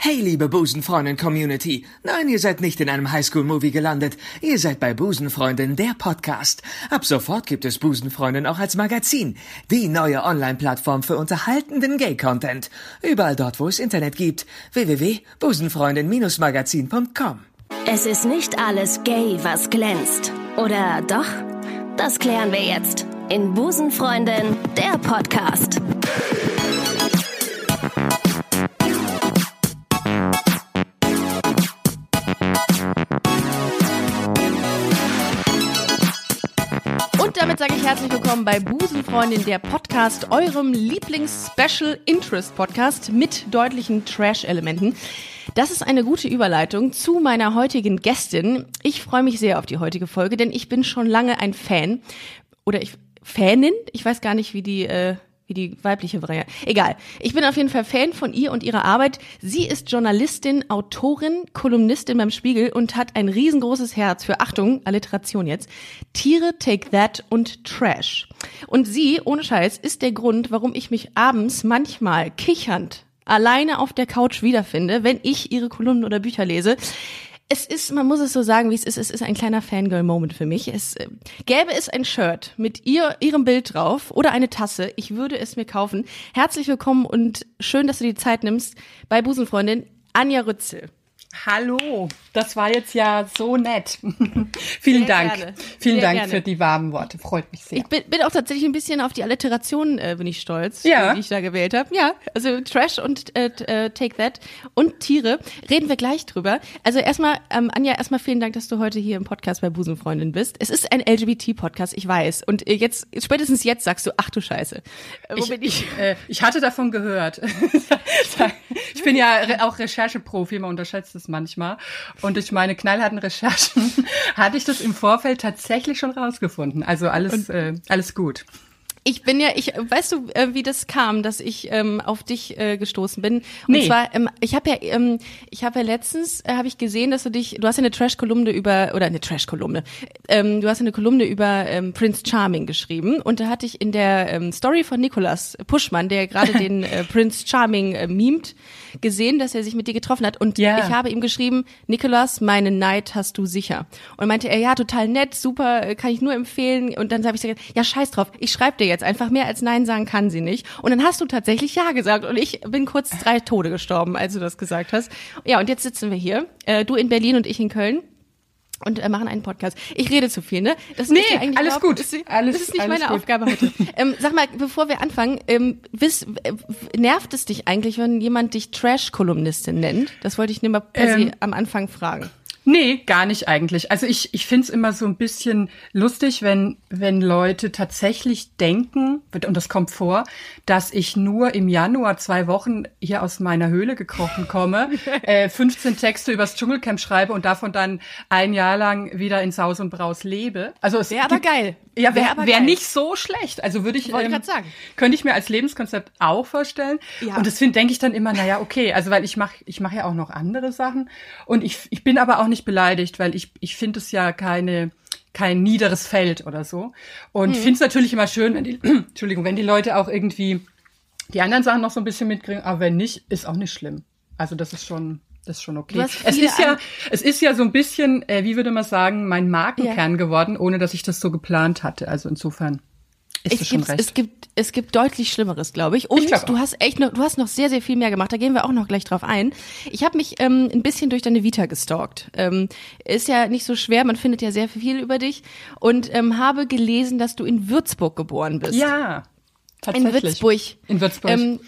Hey, liebe Busenfreundin-Community. Nein, ihr seid nicht in einem Highschool-Movie gelandet. Ihr seid bei Busenfreundin, der Podcast. Ab sofort gibt es Busenfreundin auch als Magazin. Die neue Online-Plattform für unterhaltenden Gay-Content. Überall dort, wo es Internet gibt. www.busenfreundin-magazin.com Es ist nicht alles gay, was glänzt. Oder doch? Das klären wir jetzt in Busenfreundin, der Podcast. Damit sage ich herzlich willkommen bei Busenfreundin, der Podcast, eurem Lieblings-Special Interest Podcast mit deutlichen Trash-Elementen. Das ist eine gute Überleitung zu meiner heutigen Gästin. Ich freue mich sehr auf die heutige Folge, denn ich bin schon lange ein Fan oder ich Fanin. Ich weiß gar nicht, wie die äh, wie die weibliche Variante. Egal. Ich bin auf jeden Fall Fan von ihr und ihrer Arbeit. Sie ist Journalistin, Autorin, Kolumnistin beim Spiegel und hat ein riesengroßes Herz für, Achtung, Alliteration jetzt, Tiere, Take That und Trash. Und sie, ohne Scheiß, ist der Grund, warum ich mich abends manchmal kichernd alleine auf der Couch wiederfinde, wenn ich ihre Kolumnen oder Bücher lese es ist, man muss es so sagen, wie es ist, es ist ein kleiner Fangirl-Moment für mich. Es äh, gäbe es ein Shirt mit ihr, ihrem Bild drauf oder eine Tasse, ich würde es mir kaufen. Herzlich willkommen und schön, dass du die Zeit nimmst bei Busenfreundin Anja Rützel. Hallo, das war jetzt ja so nett. Vielen Sehr Dank. gerne. Vielen Sehr Dank gerne. für die warmen Worte. Freut mich sehr. Ich bin, bin auch tatsächlich ein bisschen auf die Alliteration, äh, bin ich stolz, Ja. die ich da gewählt habe. Ja, also Trash und äh, äh, Take That und Tiere reden wir gleich drüber. Also erstmal, ähm, Anja, erstmal vielen Dank, dass du heute hier im Podcast bei Busenfreundin bist. Es ist ein LGBT-Podcast, ich weiß. Und äh, jetzt, spätestens jetzt sagst du, ach du Scheiße. Äh, wo bin ich? äh, ich hatte davon gehört. ich bin ja re auch Rechercheprofi, man unterschätzt es manchmal. Und durch meine knallharten Recherchen hatte ich das im Vorfeld tatsächlich schon rausgefunden. Also alles, äh, alles gut. Ich bin ja, ich, weißt du, äh, wie das kam, dass ich ähm, auf dich äh, gestoßen bin? Und Nee. zwar, ähm, ich habe ja, ähm, ich habe ja letztens, äh, habe ich gesehen, dass du dich, du hast ja eine Trash-Kolumne über, oder eine Trash-Kolumne, ähm, du hast ja eine Kolumne über ähm, Prince Charming geschrieben und da hatte ich in der ähm, Story von Nicolas Puschmann, der gerade den äh, Prince Charming äh, memt, gesehen, dass er sich mit dir getroffen hat und Ja. ich habe ihm geschrieben, Nicolas, meinen Neid hast du sicher. Und meinte er, ja, total nett, super, äh, kann ich nur empfehlen. Und dann habe ich gesagt, ja, scheiß drauf, ich schreibe dir jetzt einfach mehr als Nein sagen kann sie nicht. Und dann hast du tatsächlich Ja gesagt und ich bin kurz drei Tode gestorben, als du das gesagt hast. Ja, und jetzt sitzen wir hier, äh, du in Berlin und ich in Köln. Und äh, machen einen Podcast. Ich rede zu viel, ne? Das Nee, ist ja alles überhaupt- gut. Das ist, Alles- das ist nicht meine gut. Aufgabe heute. ähm, sag mal, bevor wir anfangen, ähm, wiss, äh, nervt es dich eigentlich, wenn jemand dich Trash-Kolumnistin nennt? Das wollte ich nur mal per se Ähm, am Anfang fragen. Nee, gar nicht eigentlich. Also ich, ich find's immer so ein bisschen lustig, wenn, wenn Leute tatsächlich denken, und das kommt vor, dass ich nur im Januar zwei Wochen hier aus meiner Höhle gekrochen komme, äh, 15 Texte übers Dschungelcamp schreibe und davon dann ein Jahr lang wieder in Saus und Braus lebe. Also es Wäre aber geil. Ja, Wär wäre wär geil. nicht so schlecht. Also würde ich, sagen. könnte ich mir als Lebenskonzept auch vorstellen. Ja. Und das finde, denke ich dann immer, naja, okay, also weil ich mache ich mach ja auch noch andere Sachen. Und ich, ich bin aber auch nicht beleidigt, weil ich, ich finde es ja keine, kein niederes Feld oder so. Und Mhm. finde es natürlich immer schön, wenn die, Entschuldigung, wenn die Leute auch irgendwie die anderen Sachen noch so ein bisschen mitkriegen, aber wenn nicht, ist auch nicht schlimm. Also das ist schon, ist schon okay. Es ist ja, es ist ja so ein bisschen, äh, wie würde man sagen, mein Markenkern geworden, ohne dass ich das so geplant hatte. Also insofern ist Es das schon recht. es gibt, es gibt deutlich Schlimmeres, glaube ich. Und Ich glaub du hast echt noch, du hast noch sehr, sehr viel mehr gemacht. Da gehen wir auch noch gleich drauf ein. Ich habe mich ähm, ein bisschen durch deine Vita gestalkt. Ähm, ist ja nicht so schwer, man findet ja sehr viel über dich. Und ähm, habe gelesen, dass du in Würzburg geboren bist. ja, in tatsächlich. Würzburg. In Würzburg. Ähm,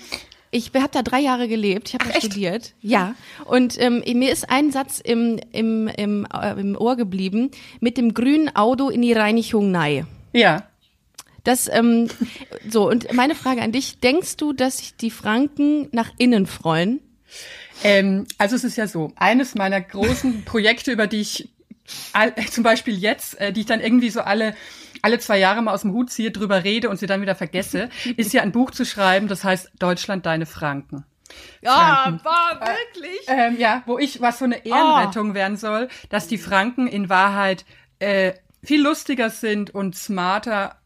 ich habe da drei Jahre gelebt, ich habe da studiert. Ja. Und ähm, mir ist ein Satz im, im, im, äh, im Ohr geblieben, mit dem grünen Auto in die Reinigung nei. ja. Das, ähm, so, und meine Frage an dich, denkst du, dass sich die Franken nach innen freuen? Ähm, also es ist ja so, eines meiner großen Projekte, über die ich all, zum Beispiel jetzt, äh, die ich dann irgendwie so alle alle zwei Jahre mal aus dem Hut ziehe, drüber rede und sie dann wieder vergesse, ist ja ein Buch zu schreiben, das heißt Deutschland deine Franken. Ja, war wirklich. Ähm, ja, wo ich, was so eine Ehrenrettung werden soll, dass die Franken in Wahrheit äh, viel lustiger sind und smarter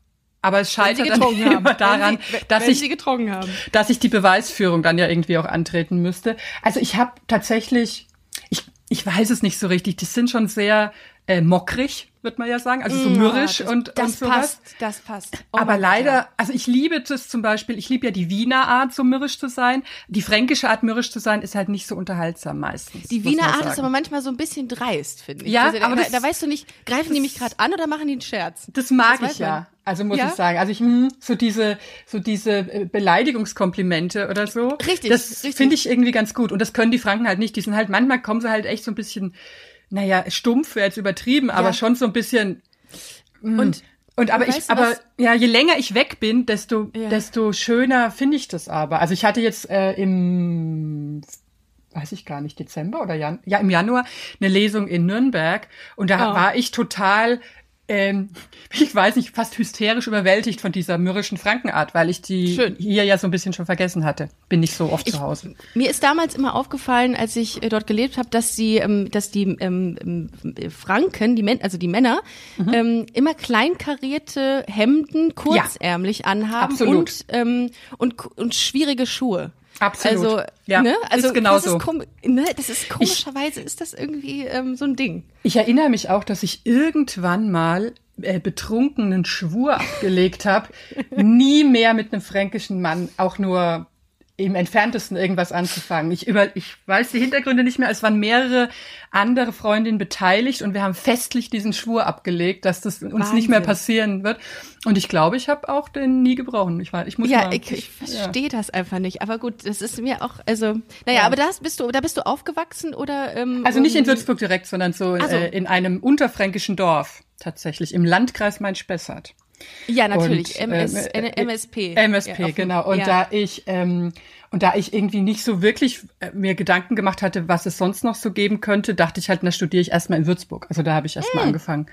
Aber es scheitert dann getrunken haben. immer daran, sie, dass ich sie getrunken haben. dass ich die Beweisführung dann ja irgendwie auch antreten müsste. Also ich habe tatsächlich, ich, ich weiß es nicht so richtig, die sind schon sehr äh, mockrig, wird man ja sagen, also so mürrisch Ja, das, und, das und sowas. passt, das passt. Oh Aber Gott, leider, ja. also ich liebe das zum Beispiel, ich liebe ja die Wiener Art, so mürrisch zu sein. Die fränkische Art, mürrisch zu sein, ist halt nicht so unterhaltsam meistens. Die Wiener Art sagen. ist aber manchmal so ein bisschen dreist, finde ich. Ja, also, aber da, das- da weißt du nicht, greifen die mich gerade an oder machen die einen Scherz? Das mag Das ich ja. Also muss Ja? ich sagen. Also ich hm, so diese so diese äh, Beleidigungskomplimente oder so. Richtig, Das richtig. finde ich irgendwie ganz gut. Und das können die Franken halt nicht. Die sind halt manchmal kommen sie halt echt so ein bisschen, naja, stumpf wäre jetzt übertrieben, aber schon so ein bisschen. hm. Und Und aber weißt ich, aber was- ja, je länger ich weg bin, desto Ja. desto schöner finde ich das aber. Also ich hatte jetzt äh, im weiß ich gar nicht, Dezember oder Jan ja, im Januar eine Lesung in Nürnberg und da Oh. war ich total, ähm, ich weiß nicht, fast hysterisch überwältigt von dieser mürrischen Frankenart, weil ich die Schön. hier ja so ein bisschen schon vergessen hatte. Bin nicht so oft zu Hause. Mir ist damals immer aufgefallen, als ich äh, dort gelebt habe, dass die, ähm, dass die ähm, ähm, Franken, die Män also die Männer, Mhm. ähm, immer kleinkarierte Hemden, kurzärmlich anhaben Absolut. und ähm, und und schwierige Schuhe. Absolut. Also, Ja, ne? ist also genau das so. ist, ne? das ist komischerweise ist das irgendwie ähm, so ein Ding. Ich erinnere mich auch, dass ich irgendwann mal äh, betrunkenen Schwur abgelegt habe, nie mehr mit einem fränkischen Mann auch nur im entferntesten irgendwas anzufangen. Ich über, ich weiß die Hintergründe nicht mehr. Es waren mehrere andere Freundinnen beteiligt und wir haben festlich diesen Schwur abgelegt, dass das uns nicht mehr passieren wird. Und ich glaube, ich habe auch den nie gebrochen. Ich weiß, ich muss Ja, mal, ich, ich ja. verstehe das einfach nicht. Aber gut, das ist mir auch, also, naja, aber da bist du, da bist du aufgewachsen oder? Ähm, Also nicht in Würzburg direkt, sondern so, Ach so. Äh, in einem unterfränkischen Dorf tatsächlich im Landkreis Main-Spessart. Ja, natürlich. Und, MS, ähm, äh, MSP. MSP, Ja, genau. Und ja. da ich ähm, und da ich irgendwie nicht so wirklich äh, mir Gedanken gemacht hatte, was es sonst noch so geben könnte, dachte ich halt, na studiere ich erstmal in Würzburg. Also da habe ich erstmal angefangen.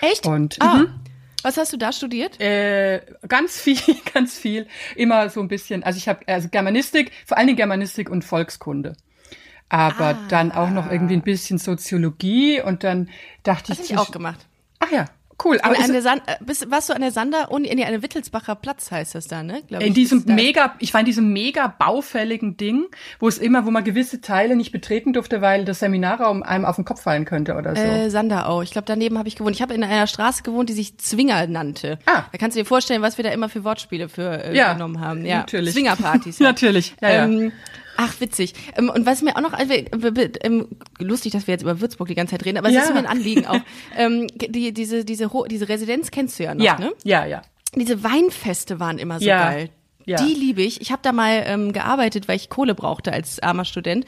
Echt? Und ah, mhm. was hast du da studiert? äh, ganz viel, ganz viel, immer so ein bisschen. Also ich habe also Germanistik, vor allen Dingen Germanistik und Volkskunde. Aber Ah. dann auch noch irgendwie ein bisschen Soziologie und dann dachte Das habe ich, ich auch gemacht. ach ja, cool. Aber an der San äh, bist, warst du an der Sander nee, an der Wittelsbacher Platz heißt das da, ne? Glaub in ich, diesem mega, ich war in diesem mega baufälligen Ding, wo es immer, wo man gewisse Teile nicht betreten durfte, weil das Seminarraum einem auf den Kopf fallen könnte oder so. Äh, Sanderau. Ich glaube, daneben habe ich gewohnt. Ich habe in einer Straße gewohnt, die sich Zwinger nannte. Ah. Da kannst du dir vorstellen, was wir da immer für Wortspiele für äh, Ja, genommen haben. Ja, natürlich. Zwingerpartys. Natürlich, ja, ja. Ach, witzig. Ähm, und was mir auch noch, also, äh, ähm, lustig, dass wir jetzt über Würzburg die ganze Zeit reden, aber es Ja. ist mir ein Anliegen auch. ähm, die, diese, diese, diese Residenz kennst du ja noch, ja, ne? ja, ja. Diese Weinfeste waren immer so Ja, geil. ja. Die liebe ich. Ich habe da mal ähm, gearbeitet, weil ich Kohle brauchte als armer Student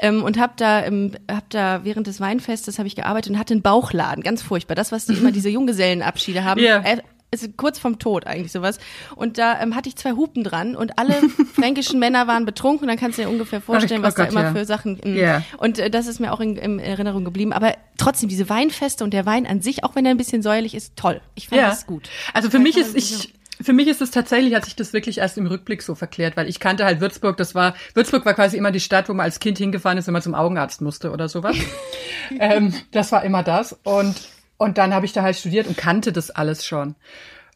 ähm, und habe da, ähm, hab da während des Weinfestes habe ich gearbeitet und hatte einen Bauchladen, ganz furchtbar. Das, was die immer diese Junggesellenabschiede haben. Ja. Ist kurz vom Tod eigentlich sowas. Und da ähm, hatte ich zwei Hupen dran und alle fränkischen Männer waren betrunken. Dann kannst du dir ungefähr vorstellen, Oh was da Gott, immer ja. für Sachen. ähm, Ja. Und äh, das ist mir auch in, in Erinnerung geblieben. Aber trotzdem, diese Weinfeste und der Wein an sich, auch wenn er ein bisschen säuerlich ist, toll. Ich fand ja. das gut. Also für Da mich ist ich für mich ist es tatsächlich, hat sich das wirklich erst im Rückblick so verklärt, weil ich kannte halt Würzburg, das war, Würzburg war quasi immer die Stadt, wo man als Kind hingefahren ist, wenn man zum Augenarzt musste oder sowas. ähm, das war immer das. Und, und dann habe ich da halt studiert und kannte das alles schon.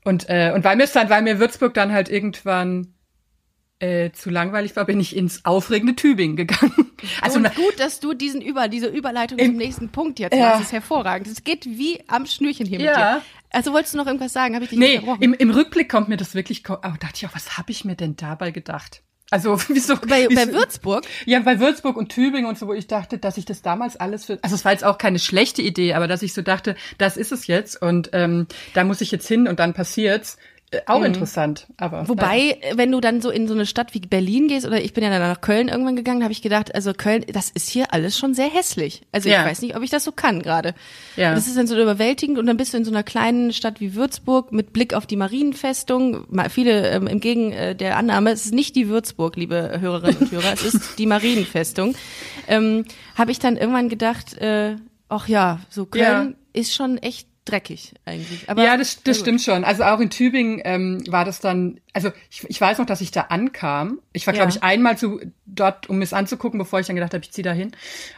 Und, äh, und weil mir dann, weil mir Würzburg dann halt irgendwann äh, zu langweilig war, bin ich ins aufregende Tübingen gegangen. Also und gut, dass du diesen Über, diese Überleitung zum nächsten Punkt jetzt Ja. machst. Das ist hervorragend. Es geht wie am Schnürchen hier mit Ja. dir. Also wolltest du noch irgendwas sagen? Habe ich dich Nee, im, im Rückblick kommt mir das wirklich, aber dachte ich auch, was habe ich mir denn dabei gedacht? Also wieso? bei, wieso bei Würzburg? Ja, bei Würzburg und Tübingen und so, wo ich dachte, dass ich das damals alles für, also es war jetzt auch keine schlechte Idee, aber dass ich so dachte, das ist es jetzt und ähm, da muss ich jetzt hin und dann passiert's. Äh, auch interessant, aber Mhm. Wobei, wenn du dann so in so eine Stadt wie Berlin gehst, oder ich bin ja dann nach Köln irgendwann gegangen, habe ich gedacht, also Köln, das ist hier alles schon sehr hässlich. Also Ja. ich weiß nicht, ob ich das so kann gerade. Ja. Das ist dann so überwältigend und dann bist du in so einer kleinen Stadt wie Würzburg mit Blick auf die Marienfestung. Ma- Viele ähm, im Gegen äh, der Annahme, es ist nicht die Würzburg, liebe Hörerinnen und Hörer, es ist die Marienfestung. Ähm, habe ich dann irgendwann gedacht, äh, ach ja, so Köln ist schon echt dreckig eigentlich. Aber ja, das, das stimmt schon. Also auch in Tübingen ähm, war das dann, also ich, ich weiß noch, dass ich da ankam. Ich war, Ja. glaube ich, einmal zu, dort, um es anzugucken, bevor ich dann gedacht habe, ich ziehe da hin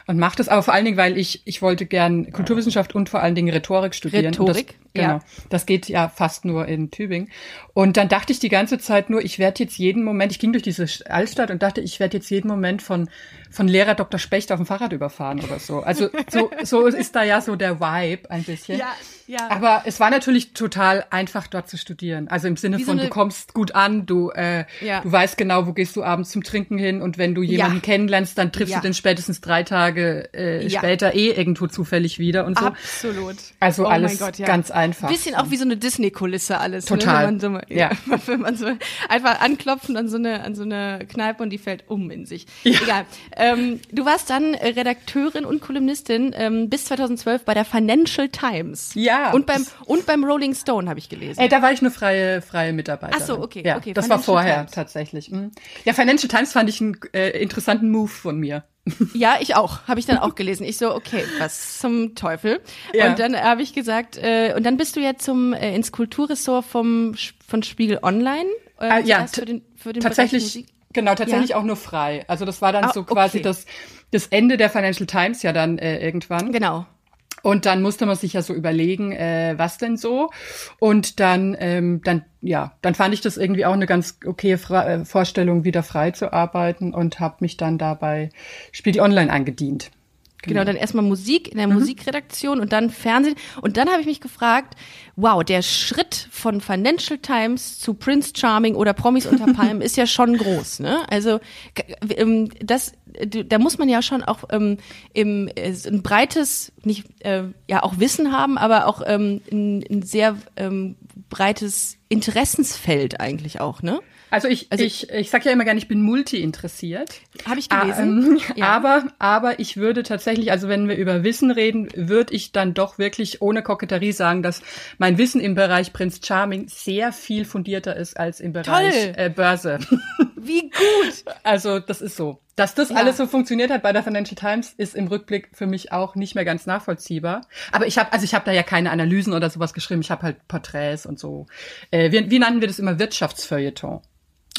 und mache das. Aber vor allen Dingen, weil ich, ich wollte gern Kulturwissenschaft und vor allen Dingen Rhetorik studieren. Rhetorik? Genau. Ja. Das geht ja fast nur in Tübingen. Und dann dachte ich die ganze Zeit nur, ich werde jetzt jeden Moment, ich ging durch diese Altstadt und dachte, ich werde jetzt jeden Moment von, von Lehrer Dr. Specht auf dem Fahrrad überfahren oder so. Also so, so ist da ja so der Vibe ein bisschen. Ja, ja. Aber es war natürlich total einfach, dort zu studieren. Also im Sinne Wie so von, eine- du kommst gut an, du, äh, Ja. du weißt genau, wo gehst du abends zum Trinken hin und wenn du jemanden Ja. kennenlernst, dann triffst du den spätestens drei Tage äh, später eh irgendwo zufällig wieder und so. Absolut. Also oh alles Gott, ganz einfach. Bisschen auch wie so eine Disney-Kulisse alles. Total. Ne? Wenn man so, Ja. Wenn man so einfach anklopfen an so eine, an so eine Kneipe und die fällt um in sich. Ja. Egal. Ähm, du warst dann Redakteurin und Kolumnistin ähm, bis 2012 bei der Financial Times. Ja. Und beim, und beim Rolling Stone habe ich gelesen. Ey, da war ich eine freie, freie Mitarbeiterin. Ach so, okay, ja, okay, Das war Financial vorher Times. tatsächlich. Mhm. Ja, Financial Times fand ich einen äh, interessanten Move von mir. Ja, ich auch. Habe ich dann auch gelesen. Ich so, okay, was zum Teufel? Ja. Und dann habe ich gesagt, äh, und dann bist du ja zum äh, ins Kulturressort vom von Spiegel Online. Äh, Ah, ja, für den, für den tatsächlich, genau, tatsächlich Ja. auch nur frei. Also das war dann Ah, so quasi okay. das, das Ende der Financial Times ja dann äh, irgendwann. Genau. Und dann musste man sich ja so überlegen, äh, was denn so. Und dann, ähm, dann, ja, dann fand ich das irgendwie auch eine ganz okaye Fra äh, Vorstellung, wieder frei zu arbeiten und habe mich dann dabei Spiegel Online angedient. Genau, dann erstmal Musik in der Mhm. Musikredaktion und dann Fernsehen. Und dann habe ich mich gefragt, wow, der Schritt von Financial Times zu Prince Charming oder Promis unter Palmen ist ja schon groß, ne? Also ähm, das, da muss man ja schon auch ähm, im, äh, ein breites, nicht äh, ja auch Wissen haben, aber auch ähm, ein, ein sehr ähm, breites Interessensfeld eigentlich auch, ne? Also ich, Also- ich, ich sag ja immer gerne, ich bin multi interessiert. Habe ich Ah, gelesen. ähm, Ja. Aber, aber ich würde tatsächlich, also wenn wir über Wissen reden, würde ich dann doch wirklich ohne Koketterie sagen, dass mein Wissen im Bereich Prince Charming sehr viel fundierter ist als im Bereich Toll. äh, Börse. Wie gut. Also das ist so. Dass das Ja. alles so funktioniert hat bei der Financial Times, ist im Rückblick für mich auch nicht mehr ganz nachvollziehbar. Aber ich habe, also ich habe da ja keine Analysen oder sowas geschrieben. Ich habe halt Porträts und so. Äh, wie, wie nannten wir das immer? Wirtschaftsfeuilleton.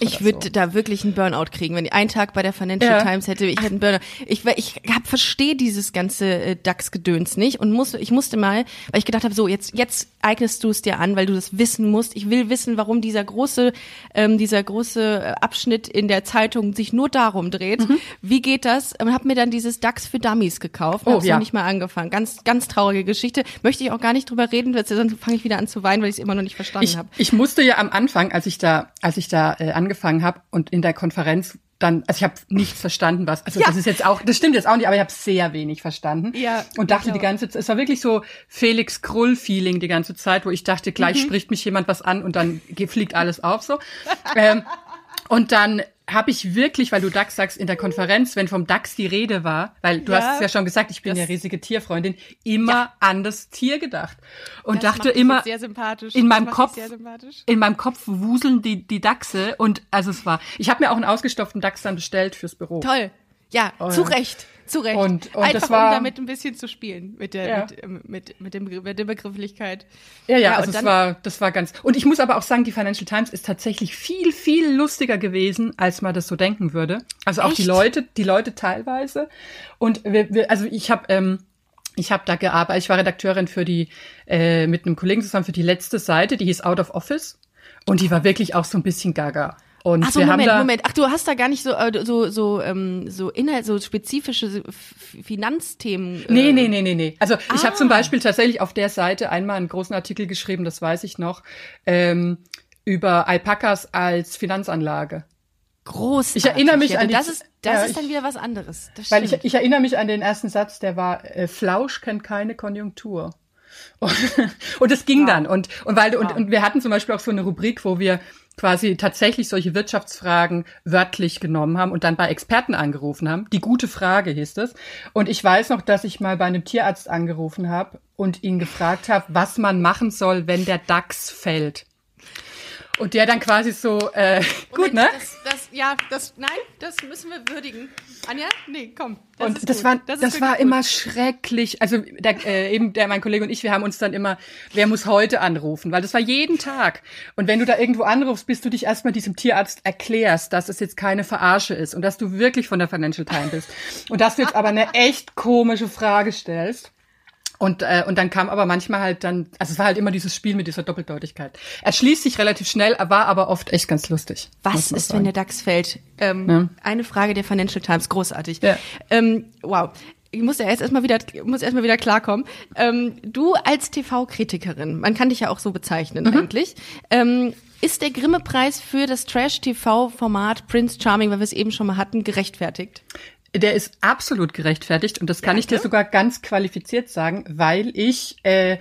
Ich würde so. da wirklich einen Burnout kriegen, wenn ich einen Tag bei der Financial Ja. Times hätte. Ich hätte einen Burnout. Ich, ich hab, verstehe dieses ganze äh, DAX-Gedöns nicht und muss, ich musste mal, weil ich gedacht habe, so jetzt jetzt eignest du es dir an, weil du das wissen musst. Ich will wissen, warum dieser große ähm, dieser große äh, Abschnitt in der Zeitung sich nur darum dreht. Mhm. Wie geht das? Und habe mir dann dieses DAX für Dummies gekauft. Oh, hab's ja. noch nicht mal angefangen. Ganz ganz traurige Geschichte. Möchte ich auch gar nicht drüber reden, weil sonst fange ich wieder an zu weinen, weil ich es immer noch nicht verstanden habe. ich musste ja am Anfang, als ich da, als ich da äh, angefangen habe und in der Konferenz dann, also ich habe nichts verstanden, was, also Ja. das ist jetzt auch, das stimmt jetzt auch nicht, aber ich habe sehr wenig verstanden Ja, und dachte ich die ganze Zeit, es war wirklich so Felix Krull-Feeling die ganze Zeit, wo ich dachte, gleich Mhm. spricht mich jemand was an und dann fliegt alles auf so. ähm, und dann habe ich wirklich, weil du DAX sagst, in der Konferenz, wenn vom DAX die Rede war, weil du Ja. hast es ja schon gesagt, ich bin ja riesige Tierfreundin, immer Ja. an das Tier gedacht und Das dachte immer sehr sympathisch. in meinem Kopf in meinem Kopf wuseln die die Dachse und also es war ich habe mir auch einen ausgestopften Dachs dann bestellt fürs Büro Toll. Ja, zu Recht. Zu Recht. Und- und Einfach das war- um damit ein bisschen zu spielen mit der, Ja. mit, ähm, mit, mit, dem, mit der Begrifflichkeit. Ja, ja, Ja, also dann- war, das war ganz. Und ich muss aber auch sagen, die Financial Times ist tatsächlich viel, viel lustiger gewesen, als man das so denken würde. Also auch die Echt? Leute, die Leute teilweise. Und wir, wir, also ich habe, ähm, ich habe da gearbeitet. Ich war Redakteurin für die äh, mit einem Kollegen zusammen für die letzte Seite, die hieß Out of Office, und die war wirklich auch so ein bisschen Gaga. Und Ach so, wir Moment, haben da, Moment. Ach, du hast da gar nicht so, äh, so, so, ähm, so Inhalt, so spezifische Finanzthemen. Nee, äh, nee, nee, nee, nee. Also ich habe Ah. zum Beispiel tatsächlich auf der Seite einmal einen großen Artikel geschrieben, das weiß ich noch, ähm, über Alpakas als Finanzanlage. Großartig. Ich erinnere mich an die- Das ist, das ja, ist ich- dann wieder was anderes. Weil ich, ich erinnere mich an den ersten Satz, der war, äh, Flausch kennt keine Konjunktur. Und, und es ging Wow. dann. Und, und, weil, und, Wow. und wir hatten zum Beispiel auch so eine Rubrik, wo wir quasi tatsächlich solche Wirtschaftsfragen wörtlich genommen haben und dann bei Experten angerufen haben. Die gute Frage hieß es. Und ich weiß noch, dass ich mal bei einem Tierarzt angerufen habe und ihn gefragt habe, was man machen soll, wenn der DAX fällt. Und der dann quasi so, äh, gut, Moment, ne? Das, das, ja, das, nein, das müssen wir würdigen. Anja? Nee, komm. Das und das gut. war, das, das, war wirklich immer gut. schrecklich. Also der, äh, eben der mein Kollege und ich, wir haben uns dann immer, wer muss heute anrufen, weil das war jeden Tag. Und wenn du da irgendwo anrufst, bis du dich erstmal diesem Tierarzt erklärst, dass es jetzt keine Verarsche ist und dass du wirklich von der Financial Times bist und dass du jetzt aber eine echt komische Frage stellst. Und, äh, und dann kam aber manchmal halt dann, also es war halt immer dieses Spiel mit dieser Doppeldeutigkeit. Er schließt sich relativ schnell, war aber oft echt ganz lustig. Was ist, sagen. wenn der DAX fällt? Ähm, ja. Eine Frage der Financial Times, großartig. Ja. Ähm, wow. Ich muss ja jetzt erstmal wieder, muss erstmal wieder klarkommen. Ähm, du als TV-Kritikerin, man kann dich ja auch so bezeichnen mhm. eigentlich. Ähm, ist der Grimme-Preis für das Trash-TV-Format Prince Charming, weil wir es eben schon mal hatten, gerechtfertigt? Der ist absolut gerechtfertigt und das kann Danke. ich dir sogar ganz qualifiziert sagen, weil ich äh,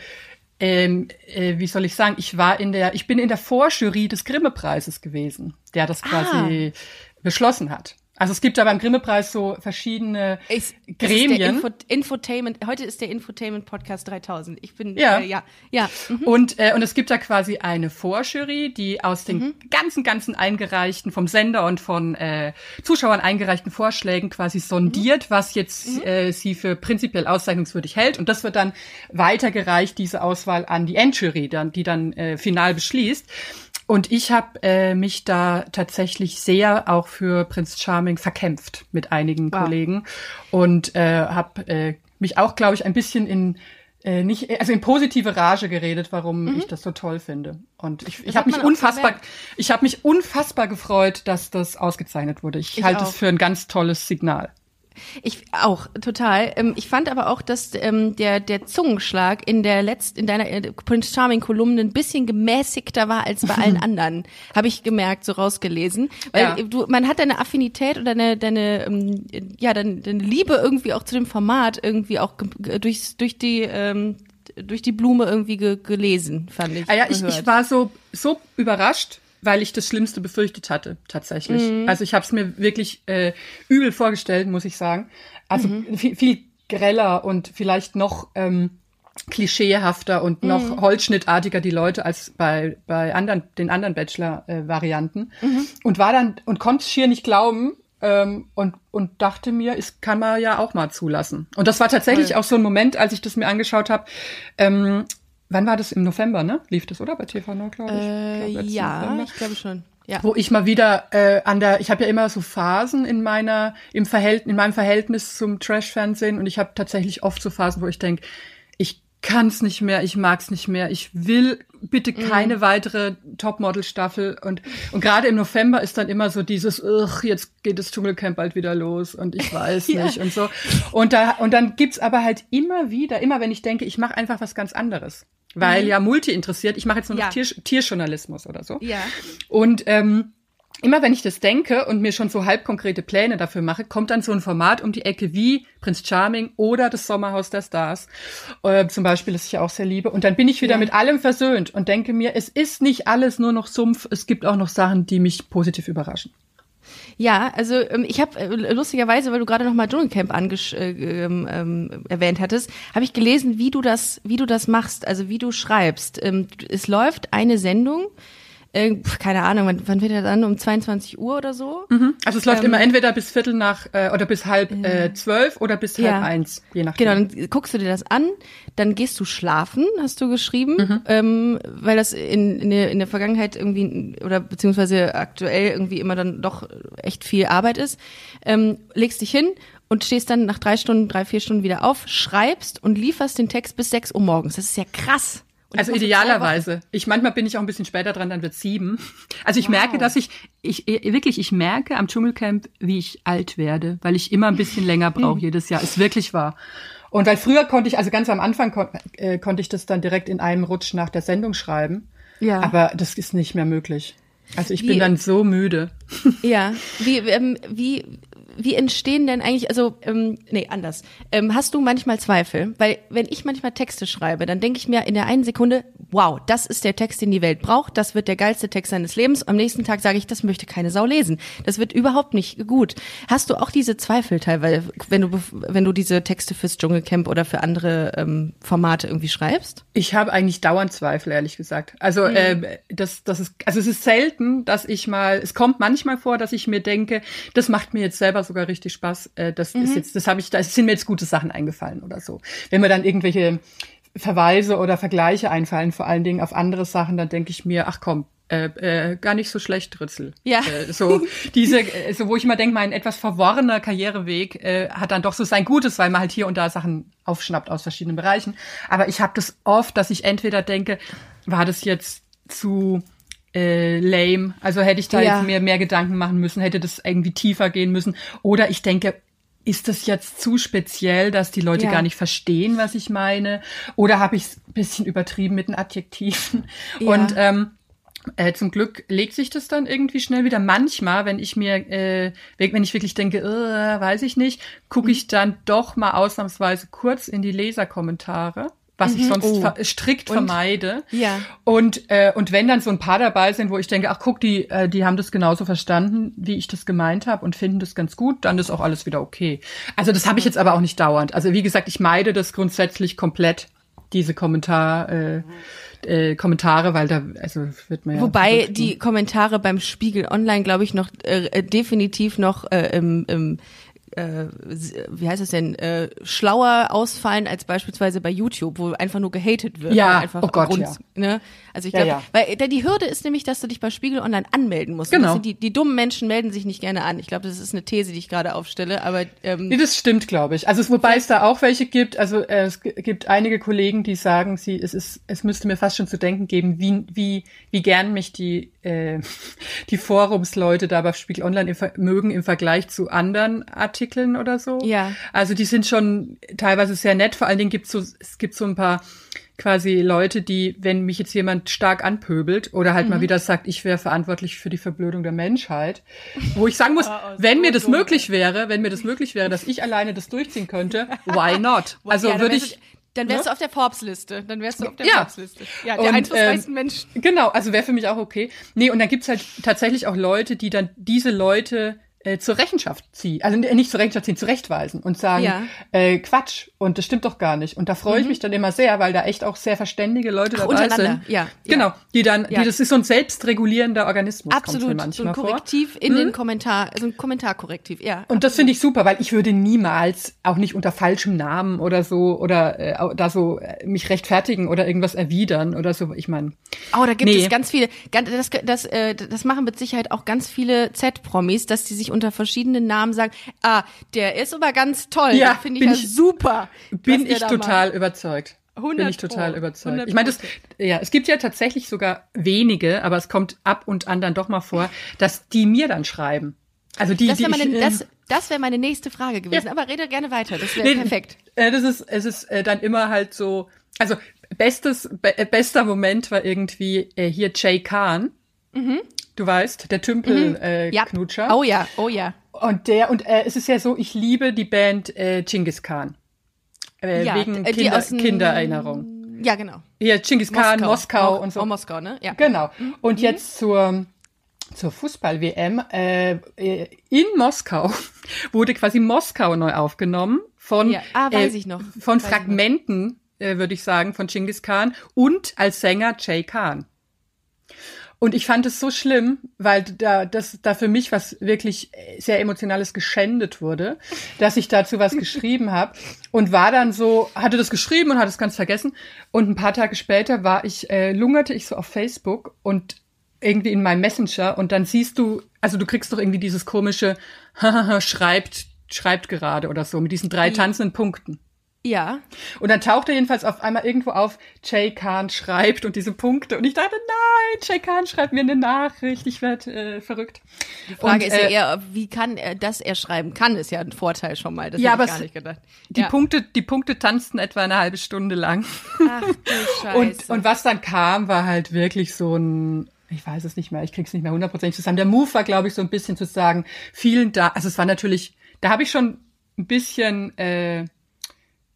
ähm, äh, wie soll ich sagen, ich war in der, ich bin in der Vorjury des Grimme-Preises gewesen, der das quasi ah. beschlossen hat. Also es gibt da beim Grimme-Preis so verschiedene ich, Gremien. Info Infotainment, heute ist der Infotainment Podcast 3000. Ich bin, ja, äh, ja. ja. Mhm. Und, äh, und es gibt da quasi eine Vorjury, die aus den mhm. ganzen, ganzen eingereichten, vom Sender und von äh, Zuschauern eingereichten Vorschlägen quasi sondiert, mhm. was jetzt mhm. äh, sie für prinzipiell auszeichnungswürdig hält. Und das wird dann weitergereicht, diese Auswahl an die Endjury, dann, die dann äh, final beschließt. Und ich habe äh, mich da tatsächlich sehr auch für Prinz Charming verkämpft mit einigen wow. Kollegen und äh, habe äh, mich auch, glaube ich, ein bisschen in äh, nicht, also in positive Rage geredet, warum mhm. ich das so toll finde. Und ich, ich habe mich unfassbar, ich habe mich unfassbar gefreut, dass das ausgezeichnet wurde. Ich, ich halte es für ein ganz tolles Signal. Ich auch total. Ähm, ich fand aber auch, dass ähm, der der Zungenschlag in der letzten in deiner äh, Prince Charming Kolumne ein bisschen gemäßigter war als bei allen anderen. Habe ich gemerkt, so rausgelesen, weil ja. du man hat deine Affinität oder deine deine ähm, ja deine, deine Liebe irgendwie auch zu dem Format irgendwie auch durch durch die ähm, durch die Blume irgendwie ge gelesen, fand ich. Ah ja, ich, ich war so so überrascht, weil ich das Schlimmste befürchtet hatte, tatsächlich. Mhm. Also ich habe es mir wirklich äh, übel vorgestellt, muss ich sagen. Also mhm. viel, viel greller und vielleicht noch ähm, klischeehafter und noch mhm. holzschnittartiger die Leute als bei bei anderen den anderen Bachelor-Varianten äh, mhm. und war dann und konnte schier nicht glauben ähm, und und dachte mir, es kann man ja auch mal zulassen. Und das war tatsächlich Voll. auch so ein Moment, als ich das mir angeschaut habe. Ähm, Wann war das? Im November, ne? Lief das, oder? Bei TV Nord, glaube ich. Äh, ich glaub, ja, November. ich glaube schon. Ja. Wo ich mal wieder äh, an der, ich habe ja immer so Phasen in meiner, im Verhältnis, in meinem Verhältnis zum Trash-Fernsehen und ich habe tatsächlich oft so Phasen, wo ich denke, ich kann's nicht mehr, ich mag's nicht mehr, ich will bitte mhm. keine mm. weitere Topmodel-Staffel und und gerade im November ist dann immer so dieses, jetzt geht das Dschungelcamp bald wieder los und ich weiß ja. nicht und so und da und dann gibt's aber halt immer wieder, immer wenn ich denke, ich mache einfach was ganz anderes, weil mhm. ja Multi interessiert. Ich mache jetzt nur noch ja. Tier, Tierjournalismus oder so. Ja. Und ähm, immer wenn ich das denke und mir schon so halb konkrete Pläne dafür mache, kommt dann so ein Format um die Ecke wie Prinz Charming oder das Sommerhaus der Stars, äh, zum Beispiel, das ich auch sehr liebe. Und dann bin ich wieder ja. mit allem versöhnt und denke mir, es ist nicht alles nur noch Sumpf, es gibt auch noch Sachen, die mich positiv überraschen. Ja, also ähm, ich habe äh, lustigerweise, weil du gerade noch mal Dschungelcamp angesch äh, ähm, ähm, erwähnt hattest, habe ich gelesen, wie du das, wie du das machst, also wie du schreibst. Ähm, es läuft eine Sendung keine Ahnung, wann, wann wird er dann? Um 22 Uhr oder so? Mhm. Also es läuft ähm, immer entweder bis Viertel nach äh, oder bis halb äh, zwölf oder bis halb ja. eins, je nachdem. Genau, dann guckst du dir das an, dann gehst du schlafen, hast du geschrieben, mhm. ähm, weil das in, in, der, in der Vergangenheit irgendwie oder beziehungsweise aktuell irgendwie immer dann doch echt viel Arbeit ist. Ähm, legst dich hin und stehst dann nach drei Stunden, drei, vier Stunden wieder auf, schreibst und lieferst den Text bis sechs Uhr morgens. Das ist ja krass. Und also idealerweise. Ich manchmal bin ich auch ein bisschen später dran, dann wird sieben. Also ich wow. merke, dass ich, ich wirklich, ich merke am Dschungelcamp, wie ich alt werde, weil ich immer ein bisschen länger brauche jedes Jahr. Ist wirklich wahr. Und weil früher konnte ich, also ganz am Anfang kon äh, konnte ich das dann direkt in einem Rutsch nach der Sendung schreiben. Ja. Aber das ist nicht mehr möglich. Also ich wie, bin dann so müde. Ja. Wie, ähm, wie, wie entstehen denn eigentlich, also, ähm, nee, anders. Ähm, hast du manchmal Zweifel? Weil wenn ich manchmal Texte schreibe, dann denke ich mir in der einen Sekunde, wow, das ist der Text, den die Welt braucht, das wird der geilste Text seines Lebens. Am nächsten Tag sage ich, das möchte keine Sau lesen. Das wird überhaupt nicht gut. Hast du auch diese Zweifel teilweise, wenn du, wenn du diese Texte fürs Dschungelcamp oder für andere ähm, Formate irgendwie schreibst? Ich habe eigentlich dauernd Zweifel, ehrlich gesagt. Also, mhm. äh, das, das ist, also es ist selten, dass ich mal, es kommt manchmal vor, dass ich mir denke, das macht mir jetzt selber sogar richtig Spaß. Äh, das mhm. ist jetzt, das habe ich, da sind mir jetzt gute Sachen eingefallen oder so. Wenn mir dann irgendwelche Verweise oder Vergleiche einfallen, vor allen Dingen auf andere Sachen, dann denke ich mir, ach komm, äh, äh, gar nicht so schlecht, Ritzel. Ja. Äh, so diese, äh, so wo ich immer denke, mein etwas verworrener Karriereweg äh, hat dann doch so sein Gutes, weil man halt hier und da Sachen aufschnappt aus verschiedenen Bereichen. Aber ich habe das oft, dass ich entweder denke, war das jetzt zu äh, lame, also hätte ich da Ja. jetzt mehr mehr Gedanken machen müssen, hätte das irgendwie tiefer gehen müssen. Oder ich denke, ist das jetzt zu speziell, dass die Leute Ja. gar nicht verstehen, was ich meine? Oder habe ich es ein bisschen übertrieben mit den Adjektiven? Ja. Und ähm, äh, zum Glück legt sich das dann irgendwie schnell wieder. Manchmal, wenn ich mir, äh, wenn ich wirklich denke, äh, weiß ich nicht, gucke Mhm. ich dann doch mal ausnahmsweise kurz in die Leserkommentare, was ich sonst Oh. ver strikt Und? vermeide. Ja. Und, äh, und wenn dann so ein paar dabei sind, wo ich denke, ach guck, die, äh, die haben das genauso verstanden, wie ich das gemeint habe und finden das ganz gut, dann ist auch alles wieder okay. Also das habe ich jetzt aber auch nicht dauernd. Also wie gesagt, ich meide das grundsätzlich komplett, diese Kommentar, äh, äh, Kommentare, weil da, also wird man ja. Wobei verrückt, ne? die Kommentare beim Spiegel Online, glaube ich, noch äh, äh, definitiv noch äh, im, im äh, wie heißt es denn, äh, schlauer ausfallen als beispielsweise bei YouTube, wo einfach nur gehatet wird. Ja, einfach oh Gott, Grund- ja. Ne? Also ich Ja, glaube, ja. weil denn die Hürde ist nämlich, dass du dich bei Spiegel Online anmelden musst. Genau. Das die, die dummen Menschen melden sich nicht gerne an. Ich glaube, das ist eine These, die ich gerade aufstelle, aber ähm, Nee, das stimmt, glaube ich. Also es, wobei es da auch welche gibt, also äh, es gibt einige Kollegen, die sagen, sie, es ist, es müsste mir fast schon zu denken geben, wie, wie, wie gern mich die, äh, die Forumsleute da bei Spiegel Online im, mögen im Vergleich zu anderen Artikeln oder so. Ja. Also die sind schon teilweise sehr nett. Vor allen Dingen gibt so, es gibt so ein paar quasi Leute, die, wenn mich jetzt jemand stark anpöbelt oder halt mal wieder sagt, ich wäre verantwortlich für die Verblödung der Menschheit, wo ich sagen muss, wenn mir das möglich wäre, wenn mir das möglich wäre, dass ich alleine das durchziehen könnte, why not? Also ja, dann würde wärst ich du, dann wärst ne? du auf der Forbes-Liste. Dann wärst du auf der Ja. Forbes-Liste. Ja, der Und, einflussreichsten ähm, Mensch. Genau, also wäre für mich auch okay. Nee, und dann gibt's halt tatsächlich auch Leute, die dann diese Leute äh, zur Rechenschaft ziehen, also äh, nicht zur Rechenschaft ziehen, zurechtweisen und sagen, Ja. Mhm. äh, Quatsch, und das stimmt doch gar nicht. Und da freue ich mich dann immer sehr, weil da echt auch sehr verständige Leute Ach, dabei sind. ja, ja. Genau, die dann, Ja. die, das ist so ein selbstregulierender Organismus, Absolut, so ein manchmal vor. Korrektiv in den Kommentar, so ein Kommentarkorrektiv, ja. Und das finde ich super, weil ich würde niemals, auch nicht unter falschem Namen oder so, oder äh, da so äh, mich rechtfertigen oder irgendwas erwidern oder so. Ich meine, Oh, da gibt Nee. es ganz viele, das, das, äh, das machen mit Sicherheit auch ganz viele Z-Promis, dass die sich unter verschiedenen Namen sagen, ah, der ist aber ganz toll, Ja, finde ich bin ja ich- super. bin ich total macht. überzeugt. 100 Bin ich total überzeugt. 100 Ich meine, das, ja, es gibt ja tatsächlich sogar wenige, aber es kommt ab und an dann doch mal vor, dass die mir dann schreiben. Also die, Das die wäre meine, ähm, das, das wäre meine nächste Frage gewesen, Ja. aber rede gerne weiter, das wäre Nee, perfekt. Äh, das ist, es ist äh, dann immer halt so, also bestes, be äh, bester Moment war irgendwie äh, hier Jay Kahn. Du weißt, der Tümpel äh, Mhm. Ja. Knutscher. Oh ja, oh ja. Und der, und äh, es ist ja so, ich liebe die Band äh, Genghis Khan. Äh, ja wegen äh, Kinder, Kindererinnerung. Ja, genau. Hier, Genghis Khan, Moskau, Mo- und so. Oh, Moskau, ne? Ja. Genau. Und jetzt zur, zur Fußball-WM. Äh, äh, in Moskau wurde quasi Moskau neu aufgenommen von, Ja. Ah, weiß äh, ich noch. von Weiß. Fragmenten, äh, würde ich sagen, von Genghis Khan und als Sänger Jay Khan. Und ich fand es so schlimm, weil da, das, da für mich was wirklich sehr Emotionales geschändet wurde, dass ich dazu was geschrieben habe und war dann so, hatte das geschrieben und hatte es ganz vergessen. Und ein paar Tage später war ich, äh, lungerte ich so auf Facebook und irgendwie in meinem Messenger und dann siehst du, also du kriegst doch irgendwie dieses komische schreibt, schreibt gerade oder so mit diesen drei tanzenden Punkten. Ja. Und dann taucht er jedenfalls auf einmal irgendwo auf, Jay Khan schreibt und diese Punkte. Und ich dachte, nein, Jay Khan schreibt mir eine Nachricht, ich werde äh, verrückt. Die Frage und, ist ja äh, eher, wie kann er, dass er schreiben kann, ist ja ein Vorteil schon mal. Das Ja, aber ich gar nicht gedacht. Die, ja. Punkte, die Punkte tanzten etwa eine halbe Stunde lang. Ach du Scheiße. Und, und was dann kam, war halt wirklich so ein, ich weiß es nicht mehr, ich krieg's nicht mehr hundertprozentig zusammen. Der Move war, glaube ich, so ein bisschen zu sagen, vielen Dank. Also es war natürlich, da habe ich schon ein bisschen, äh,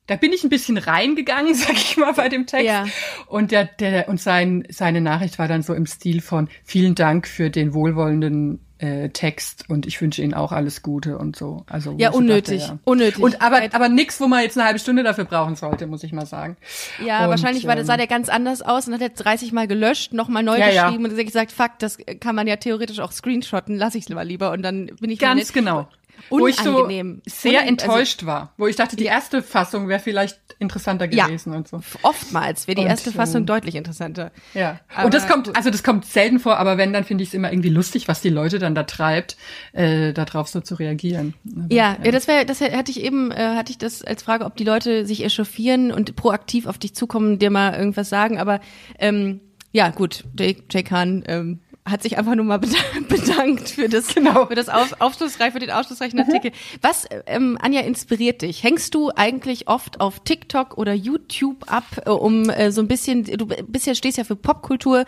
da bin ich ein bisschen reingegangen, sag ich mal, bei dem Text. Ja. Und der, der, und sein, seine Nachricht war dann so im Stil von vielen Dank für den wohlwollenden äh, Text und ich wünsche Ihnen auch alles Gute und so. Also Ja, unnötig, dachte, ja. unnötig. Und aber, aber nix, wo man jetzt eine halbe Stunde dafür brauchen sollte, muss ich mal sagen. Ja, Und, wahrscheinlich war, ähm, sah der ganz anders aus und hat er 30 Mal gelöscht, nochmal neu Ja, ja. geschrieben und gesagt, fuck, das kann man ja theoretisch auch screenshotten, lass ich mal lieber und dann bin ich Ganz nett. Genau. wo ich so Unangenehm. sehr Unan- also enttäuscht war, wo ich dachte, die erste Fassung wäre vielleicht interessanter Ja. gewesen und so. Oftmals wäre die Und, erste Fassung ähm, deutlich interessanter. Ja. Aber und das kommt, also das kommt selten vor, aber wenn, dann finde ich es immer irgendwie lustig, was die Leute dann da treibt, äh, darauf so zu reagieren. Aber, Ja, ja, das wäre, das hatte ich eben, äh, hatte ich das als Frage, ob die Leute sich echauffieren und proaktiv auf dich zukommen, dir mal irgendwas sagen. Aber ähm, ja, gut, Jake, Jake Hahn ähm, hat sich einfach nur mal bedankt, für das, Genau. für das auf, aufschlussreich, für den aufschlussreichen Artikel. Was, ähm, Anja, inspiriert dich? Hängst du eigentlich oft auf TikTok oder YouTube ab, äh, um äh, so ein bisschen, du bisher stehst ja für Popkultur,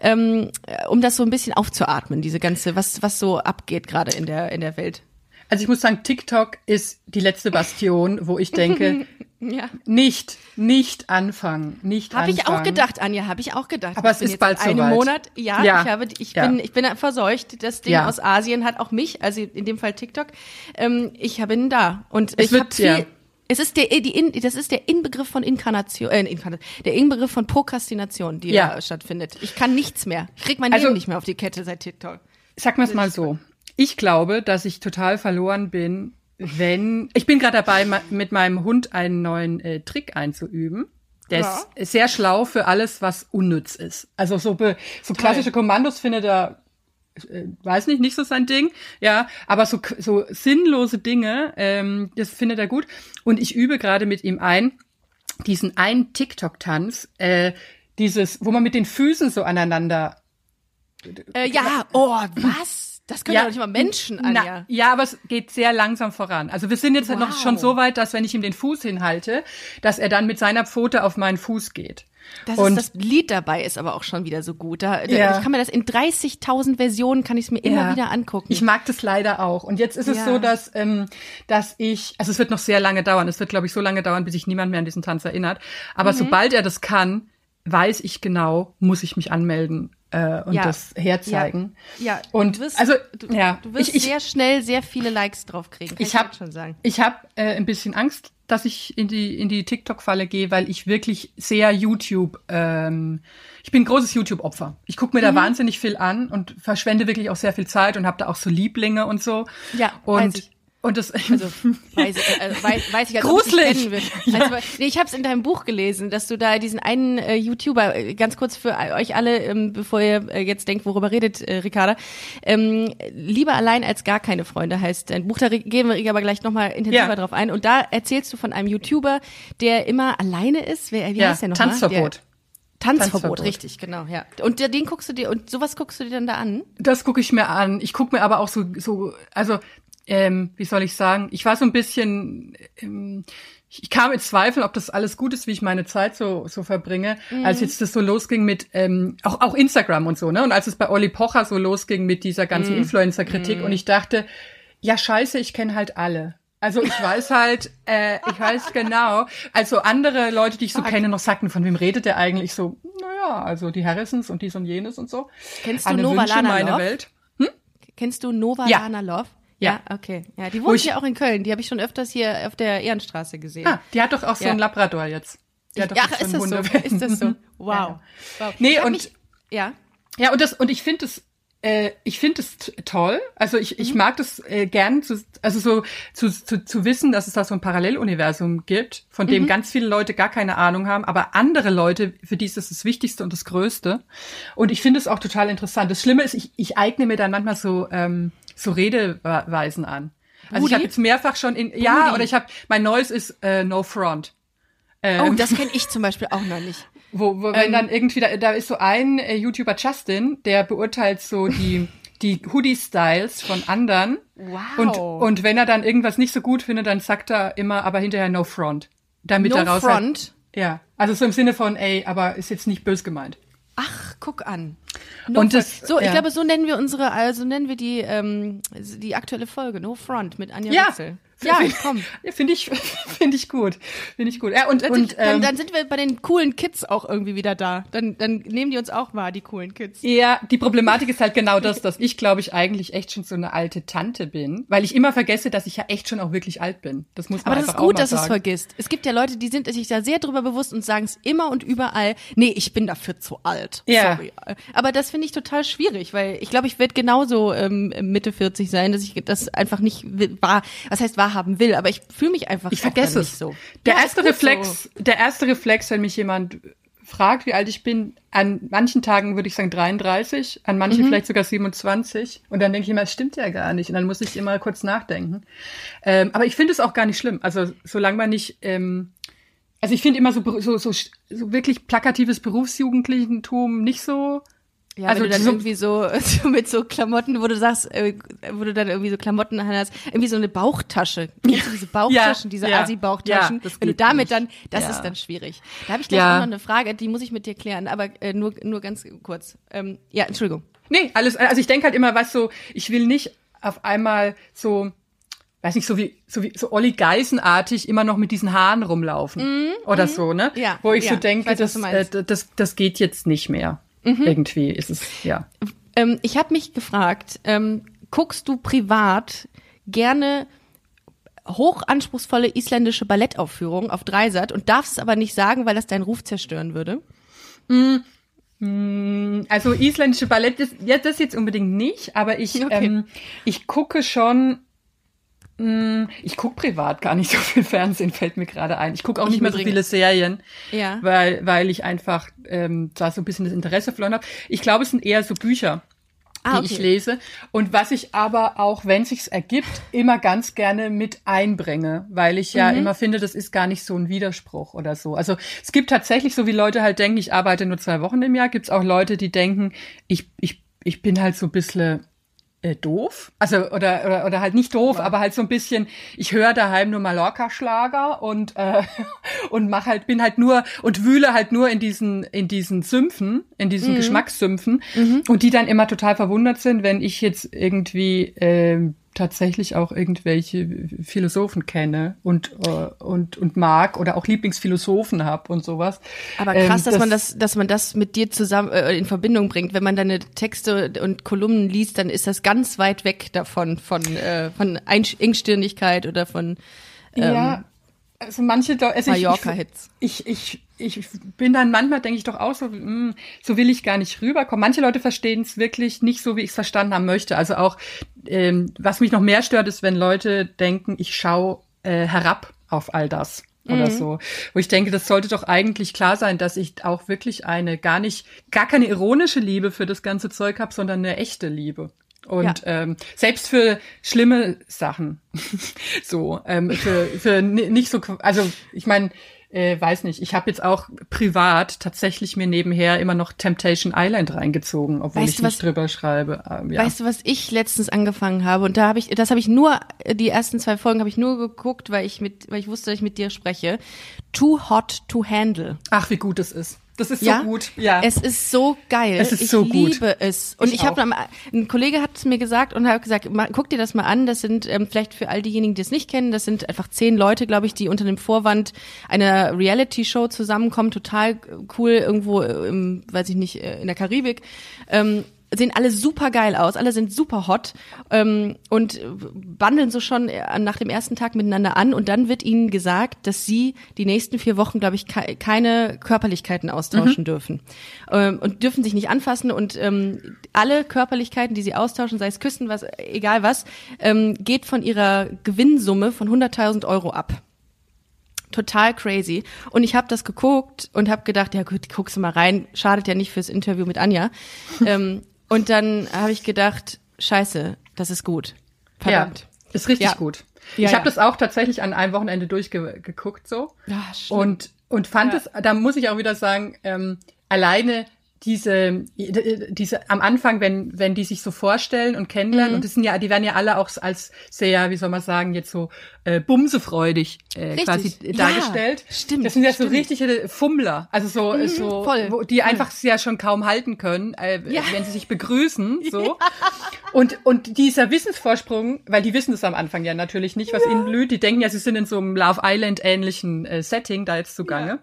ähm, äh, um das so ein bisschen aufzuatmen, diese ganze, was, was so abgeht gerade in der, in der Welt? Also ich muss sagen, TikTok ist die letzte Bastion, wo ich denke, Ja. nicht, nicht anfangen, nicht Habe anfangen. ich auch gedacht, Anja, habe ich auch gedacht. Aber ich es ist bald soweit. Monat. Ja, Ja. ich habe, ich Ja. bin, ich bin verseucht. Das Ding Ja. aus Asien hat auch mich, also in dem Fall TikTok. Ähm, ich bin da und Es ich habe viel. Es ist der, die, In- das ist der Inbegriff von Inkarnation, äh, Inkarnation, der Inbegriff von Prokrastination, die Ja. da stattfindet. Ich kann nichts mehr. Ich krieg mein Also- Leben nicht mehr auf die Kette seit TikTok. Sag mir es mal so. Ich glaube, dass ich total verloren bin, wenn ich bin gerade dabei, mit meinem Hund einen neuen äh, Trick einzuüben. Der Ja. ist sehr schlau für alles, was unnütz ist. Also so, be, so klassische Kommandos findet er, äh, weiß nicht, nicht so sein Ding. Ja, aber so, so sinnlose Dinge, ähm, das findet er gut. Und ich übe gerade mit ihm ein, diesen einen TikTok-Tanz, äh, dieses, wo man mit den Füßen so aneinander Äh, ja, oh, was? Das können ja, doch nicht mal Menschen, Anja. na, ja, aber es geht sehr langsam voran. Also wir sind jetzt halt noch Wow. schon so weit, dass wenn ich ihm den Fuß hinhalte, dass er dann mit seiner Pfote auf meinen Fuß geht. Das, Und- ist, das Lied dabei ist aber auch schon wieder so gut. Da, Ja. Ich kann mir das in 30.000 Versionen kann ich es mir immer Ja. wieder angucken. Ich mag das leider auch. Und jetzt ist es Ja. so, dass, ähm, dass ich, also es wird noch sehr lange dauern. Es wird, glaube ich, so lange dauern, bis sich niemand mehr an diesen Tanz erinnert. Aber Mhm. sobald er das kann, weiß ich genau, muss ich mich anmelden äh, und Ja. das herzeigen. Ja, Und du wirst, also du, ja, du wirst ich, ich, sehr schnell sehr viele Likes drauf kriegen. Kann ich habe schon sagen. ich hab, äh, ein bisschen Angst, dass ich in die in die TikTok-Falle gehe, weil ich wirklich sehr YouTube. Ähm, ich bin ein großes YouTube-Opfer. Ich gucke mir Mhm. da wahnsinnig viel an und verschwende wirklich auch sehr viel Zeit und habe da auch so Lieblinge und so. Ja, und. Und das Also weiß, äh, weiß, weiß ich, als ob ich Gruselig. kennen würde. Also, nee, ich habe es in deinem Buch gelesen, dass du da diesen einen äh, YouTuber, äh, ganz kurz für euch alle, ähm, bevor ihr äh, jetzt denkt, worüber redet äh, Ricarda, ähm, lieber allein als gar keine Freunde heißt dein Buch. Da gehen wir aber gleich nochmal intensiver Ja. drauf ein. Und da erzählst du von einem YouTuber, der immer alleine ist. Wer, wie ja, heißt der nochmal? Tanzverbot. Der, Tanzverbot, Tanzverbot. richtig, genau, ja. Und den guckst du dir, und sowas guckst du dir dann da an? Das gucke ich mir an. Ich gucke mir aber auch so, so also, ähm, wie soll ich sagen, ich war so ein bisschen, ähm, ich kam in Zweifel, ob das alles gut ist, wie ich meine Zeit so, so verbringe, als jetzt das so losging mit, ähm, auch, auch Instagram und so, ne? Und als es bei Olli Pocher so losging mit dieser ganzen Influencer-Kritik und ich dachte, ja scheiße, ich kenne halt alle. Also ich weiß halt, äh, ich weiß genau. Also andere Leute, die ich so kenne, noch sagten, von wem redet der eigentlich so? Naja, also die Harrisons und dies und jenes und so. Kennst du Anne Nova Wünsche, Lana meine Love? Welt. Kennst du Nova Ja. Lana Love? Ja. okay. Ja, die Wo wohnt ja auch in Köln. Die habe ich schon öfters hier auf der Ehrenstraße gesehen. Ah, die hat doch auch so Ja. einen Labrador jetzt. Die hat doch ja, jetzt ist einen das so? Ist das so? Wow. Ja. wow. Nee, und- mich, ja. Ja, und das und ich finde es äh, ich finde es toll. Also ich, Mhm. ich mag das äh, gern, zu, also so zu, zu, zu wissen, dass es da so ein Paralleluniversum gibt, von Mhm. dem ganz viele Leute gar keine Ahnung haben, aber andere Leute, für die ist das das Wichtigste und das Größte. Und ich finde es auch total interessant. Das Schlimme ist, ich, ich eigne mir dann manchmal so ähm, so Redeweisen an. Also ich Rudi? habe jetzt mehrfach schon in ja Rudi. oder ich habe mein neues ist äh, No Front. Oh, Ähm, das kenne ich zum Beispiel auch noch nicht. wo, wo wenn Ähm, dann irgendwie, da, da ist so ein äh, YouTuber Justin, der beurteilt so die, die Hoodie-Styles von anderen. Wow. Und, und wenn er dann irgendwas nicht so gut findet, dann sagt er immer, aber hinterher no front. Damit no er raus front. Hat, ja, also so im Sinne von, ey, aber ist jetzt nicht bös gemeint. Ach, guck an. Und front. das- so, ich ja. glaube, so nennen wir unsere, also nennen wir die, ähm, die aktuelle Folge, No Front mit Anja Ja, Witzel. Ja, komm. Ja, finde ich, finde ich gut. Finde ich gut. Ja, und, Dann, und sind, dann, ähm, dann sind wir bei den coolen Kids auch irgendwie wieder da. Dann, dann nehmen die uns auch wahr, die coolen Kids. Ja, die Problematik ist halt genau das, dass ich, glaube ich, eigentlich echt schon so eine alte Tante bin, weil ich immer vergesse, dass ich ja echt schon auch wirklich alt bin. Das muss man Aber das ist gut, dass du es vergisst. Es gibt ja Leute, die sind sich da sehr drüber bewusst und sagen es immer und überall. Nee, ich bin dafür zu alt. Ja. Sorry. Aber das finde ich total schwierig, weil ich glaube, ich werde genauso ähm, Mitte 40 sein, dass ich das einfach nicht wahr, was heißt wahrhaben will, aber ich fühle mich einfach Ich vergesse es. nicht so. Der Ja, erste Reflex, der erste Reflex, wenn mich jemand fragt, wie alt ich bin, an manchen Tagen würde ich sagen 33, an Mhm. manchen vielleicht sogar 27. Und dann denke ich immer, es stimmt ja gar nicht. Und dann muss ich immer kurz nachdenken. Ähm, aber ich finde es auch gar nicht schlimm. Also solange man nicht, ähm, also ich finde immer so, so, so, so wirklich plakatives Berufsjugendlichentum nicht so. Ja, Also wenn du dann so- irgendwie so, so mit so Klamotten, wo du sagst, äh, wo du dann irgendwie so Klamotten hast, irgendwie so eine Bauchtasche. Kennst du diese Bauchtaschen, Ja, diese ja, Asi-Bauchtaschen? ja, wenn du damit nicht. dann, das Ja. ist dann schwierig. Da habe ich gleich auch noch eine Frage, die muss ich mit dir klären, aber äh, nur, nur ganz kurz. Ähm, ja, Entschuldigung. Nee, alles, also ich denke halt immer, was so, ich will nicht auf einmal so, weiß nicht, so wie, so wie, so Olli Geisenartig immer noch mit diesen Haaren rumlaufen. Oder so, ne? Ja, Wo ich so denke, weiß, das, äh, das, das geht jetzt nicht mehr. Irgendwie ist es, ja. Ähm, ich habe mich gefragt, ähm, guckst du privat gerne hochanspruchsvolle isländische Ballettaufführungen auf Dreisat und darfst es aber nicht sagen, weil das deinen Ruf zerstören würde? Also isländische Ballett, das, ja, das jetzt unbedingt nicht, aber ich, Okay. ähm, ich gucke schon, ich gucke privat gar nicht so viel Fernsehen, fällt mir gerade ein. Ich gucke auch Ich nicht mehr so viele Serien, Ja. weil, weil ich einfach ähm, da so ein bisschen das Interesse verloren habe. Ich glaube, es sind eher so Bücher. Ah, die ich okay. lese und was ich aber auch, wenn sich's ergibt, immer ganz gerne mit einbringe, weil ich Mhm. ja immer finde, das ist gar nicht so ein Widerspruch oder so. Also es gibt tatsächlich, so wie Leute halt denken, ich arbeite nur zwei Wochen im Jahr, gibt's auch Leute, die denken, ich ich ich bin halt so ein bisschen äh, doof, also oder, oder oder halt nicht doof, aber halt so ein bisschen. Ich höre daheim nur Mallorca-Schlager und äh, und mach halt bin halt nur und wühle halt nur in diesen in diesen Sümpfen, in diesen Geschmackssümpfen und die dann immer total verwundert sind, wenn ich jetzt irgendwie ähm, tatsächlich auch irgendwelche Philosophen kenne und äh, und und mag oder auch Lieblingsphilosophen hab und sowas. Aber krass, Ähm, dass man das, dass man das mit dir zusammen äh, in Verbindung bringt. Wenn man deine Texte und Kolumnen liest, dann ist das ganz weit weg davon, von äh, von Engstirnigkeit oder von ähm, ja, also manche also ich, Mallorca-Hits. ich, ich, ich bin dann manchmal, denke ich doch auch so, mh, so will ich gar nicht rüberkommen. Manche Leute verstehen es wirklich nicht so, wie ich es verstanden haben möchte. Also auch, ähm, was mich noch mehr stört, ist, wenn Leute denken, ich schaue äh, herab auf all das oder so. Wo ich denke, das sollte doch eigentlich klar sein, dass ich auch wirklich eine gar nicht, gar keine ironische Liebe für das ganze Zeug habe, sondern eine echte Liebe. Und ähm, selbst für schlimme Sachen, so ähm, für, für ni- nicht so, also ich meine, äh, weiß nicht, ich habe jetzt auch privat tatsächlich mir nebenher immer noch Temptation Island reingezogen, obwohl Weißt ich du, nicht was- drüber schreibe. Ähm, ja. Weißt du, was ich letztens angefangen habe? Und da habe ich, das habe ich nur, die ersten zwei Folgen habe ich nur geguckt, weil ich mit, weil ich wusste, dass ich mit dir spreche. Too Hot to Handle. Ach, wie gut es ist. Das ist Ja? so gut. Ja. Es ist so geil. Es ist ich so gut. liebe es. Und Ich ich, habe ein Kollege hat es mir gesagt und hat gesagt, guck dir das mal an. Das sind ähm, vielleicht für all diejenigen, die es nicht kennen, das sind einfach zehn Leute, glaube ich, die unter dem Vorwand einer Reality-Show zusammenkommen. Total cool irgendwo, im, weiß ich nicht, äh, in der Karibik. Ähm, sehen alle super geil aus, alle sind super hot ähm, und bandeln so schon äh, nach dem ersten Tag miteinander an. Und dann wird ihnen gesagt, dass sie die nächsten vier Wochen, glaube ich, ke keine Körperlichkeiten austauschen dürfen. Ähm, und dürfen sich nicht anfassen. Und ähm, alle Körperlichkeiten, die sie austauschen, sei es Küssen, was, egal was, ähm, geht von ihrer Gewinnsumme von 100.000 Euro ab. Total crazy. Und ich habe das geguckt und habe gedacht, ja gut, guckst du mal rein, schadet ja nicht fürs Interview mit Anja. ähm, und dann habe ich gedacht, scheiße, das ist gut. Verdammt. Ja, ist richtig Ja. gut. Ja, ich habe das auch tatsächlich an einem Wochenende durchgeguckt so Ja, schlimm. und und fand es, da muss ich auch wieder sagen, ähm, alleine diese, diese am Anfang, wenn, wenn die sich so vorstellen und kennenlernen, Mhm. und das sind ja, die werden ja alle auch als sehr, wie soll man sagen, jetzt so äh, bumsefreudig äh, Richtig. quasi Ja, dargestellt. stimmt, Das sind ja stimmt. so richtige Fummler, also so, so voll, wo, die einfach sie ja schon kaum halten können, äh, Ja. wenn sie sich begrüßen. So. Und, und dieser Wissensvorsprung, weil die wissen es am Anfang ja natürlich nicht, was ihnen blüht, die denken ja, sie sind in so einem Love Island-ähnlichen äh, Setting da jetzt zugange.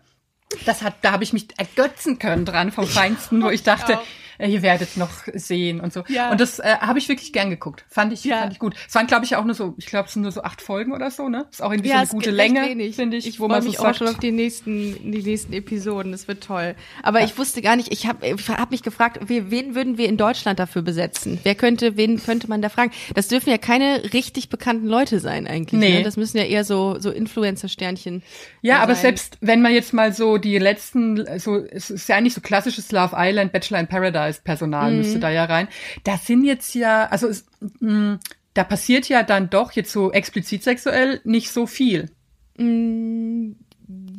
Das hat, da habe ich mich ergötzen können dran vom Feinsten, wo ich dachte, ihr werdet noch sehen und so. Ja. Und das äh, habe ich wirklich gern geguckt. Fand ich, Ja. fand ich gut. Es waren, glaube ich, auch nur so, ich glaube, es sind nur so acht Folgen oder so, ne? Ist auch irgendwie so Ja, eine es gute Länge, finde ich, Ich freue man so mich auch sagt, schon auf die nächsten, die nächsten Episoden. Das wird toll. Aber ich wusste gar nicht, ich habe hab mich gefragt, we- wen würden wir in Deutschland dafür besetzen? Wer könnte, wen könnte man da fragen? Das dürfen ja keine richtig bekannten Leute sein eigentlich. Nee. Ne? Das müssen ja eher so, so Influencer-Sternchen. Ja, aber sein. selbst wenn man jetzt mal so die letzten, so es ist ja eigentlich so klassisches Love Island, Bachelor in Paradise Personal Mhm. müsste da ja rein. Da sind jetzt ja, also es, mh, da passiert ja dann doch jetzt so explizit sexuell nicht so viel.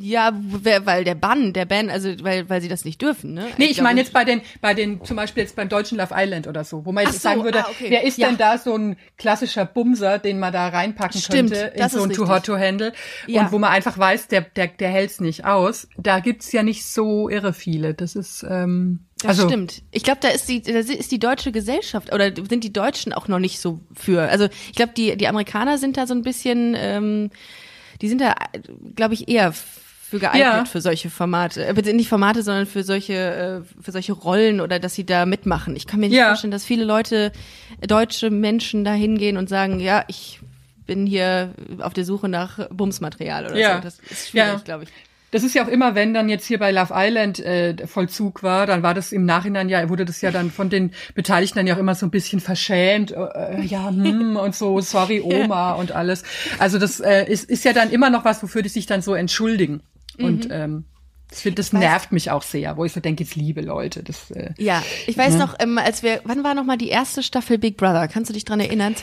Ja, wer- weil der Bann, der Ban, also weil, weil sie das nicht dürfen, ne? Nee, ich glaube, meine jetzt bei den, bei den, zum Beispiel jetzt beim deutschen Love Island oder so, wo man jetzt so, sagen würde, ah, okay. wer ist Ja. denn da so ein klassischer Bumser, den man da reinpacken Stimmt, könnte in das so ein Too. Hot to Handle Ja. und wo man einfach weiß, der, der, der hält's nicht aus. Da gibt's ja nicht so irre viele. Das ist, ähm, Das also, stimmt. Ich glaube, da ist die, da ist die deutsche Gesellschaft oder sind die Deutschen auch noch nicht so für. Also ich glaube, die, die Amerikaner sind da so ein bisschen, ähm, die sind da, glaube ich, eher für geeignet Ja. für solche Formate. Äh, nicht Formate, sondern für solche, äh, für solche Rollen oder dass sie da mitmachen. Ich kann mir nicht Ja. vorstellen, dass viele Leute, deutsche Menschen da hingehen und sagen, ja, ich bin hier auf der Suche nach Bumsmaterial oder Ja. so. Das ist schwierig, Ja. glaube ich. Das ist ja auch immer, wenn dann jetzt hier bei Love Island äh, Vollzug war, dann war das im Nachhinein ja, wurde das ja dann von den Beteiligten dann ja auch immer so ein bisschen verschämt, äh, äh, ja, hm, und so, sorry Oma und alles. Also das äh, ist, ist ja dann immer noch was, wofür die sich dann so entschuldigen. Und ähm, das, find- das nervt mich auch sehr, wo ich so denke, jetzt liebe Leute, das äh, Ja, ich weiß noch, ähm, als wir, wann war noch mal die erste Staffel Big Brother? Kannst du dich dran erinnern?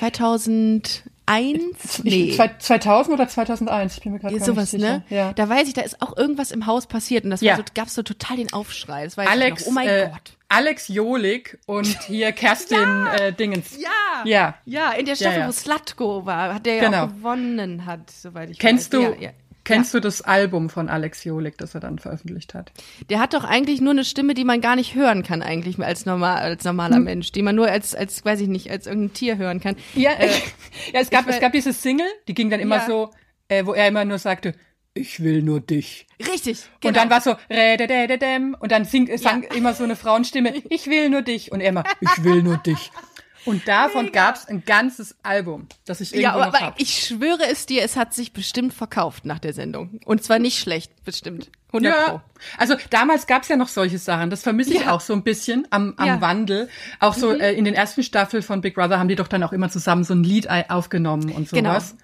2001? Nee. ich, zwei- 2000 oder 2001, ich bin mir gerade gar Sowas, nicht sicher. ne? Ja. Da weiß ich, da ist auch irgendwas im Haus passiert und das Ja. war so, gab's so total den Aufschrei. Das weiß Alex, ich noch. Oh mein äh, Gott. Alex Jolik und hier Kerstin äh, Dingens. Ja. Ja. Ja, in der Staffel, ja. wo Slatko war, hat der ja Genau. auch gewonnen hat, soweit ich Kennst weiß. du, Ja, ja. kennst du das Album von Alex Jolik, das er dann veröffentlicht hat? Der hat doch eigentlich nur eine Stimme, die man gar nicht hören kann eigentlich als normal als Hm. normaler Mensch, die man nur als als weiß ich nicht, als irgendein Tier hören kann. Ja, ja es, gab, es gab diese Single, die ging dann immer Ja. so, äh, wo er immer nur sagte, ich will nur dich. Richtig. Genau. Und dann war so, und dann singt, sang immer so eine Frauenstimme, ich will nur dich. Und er immer, ich will nur dich. Und davon gab's ein ganzes Album, das ich Ja, irgendwo noch aber hab. ich schwöre es dir, es hat sich bestimmt verkauft nach der Sendung. Und zwar nicht schlecht, bestimmt. 100 Pro. Ja, also damals gab's ja noch solche Sachen. Das vermisse ich Ja. auch so ein bisschen am, am Ja. Mhm. Wandel. Auch so äh, in den ersten Staffeln von Big Brother haben die doch dann auch immer zusammen so ein Lied aufgenommen und Genau. sowas.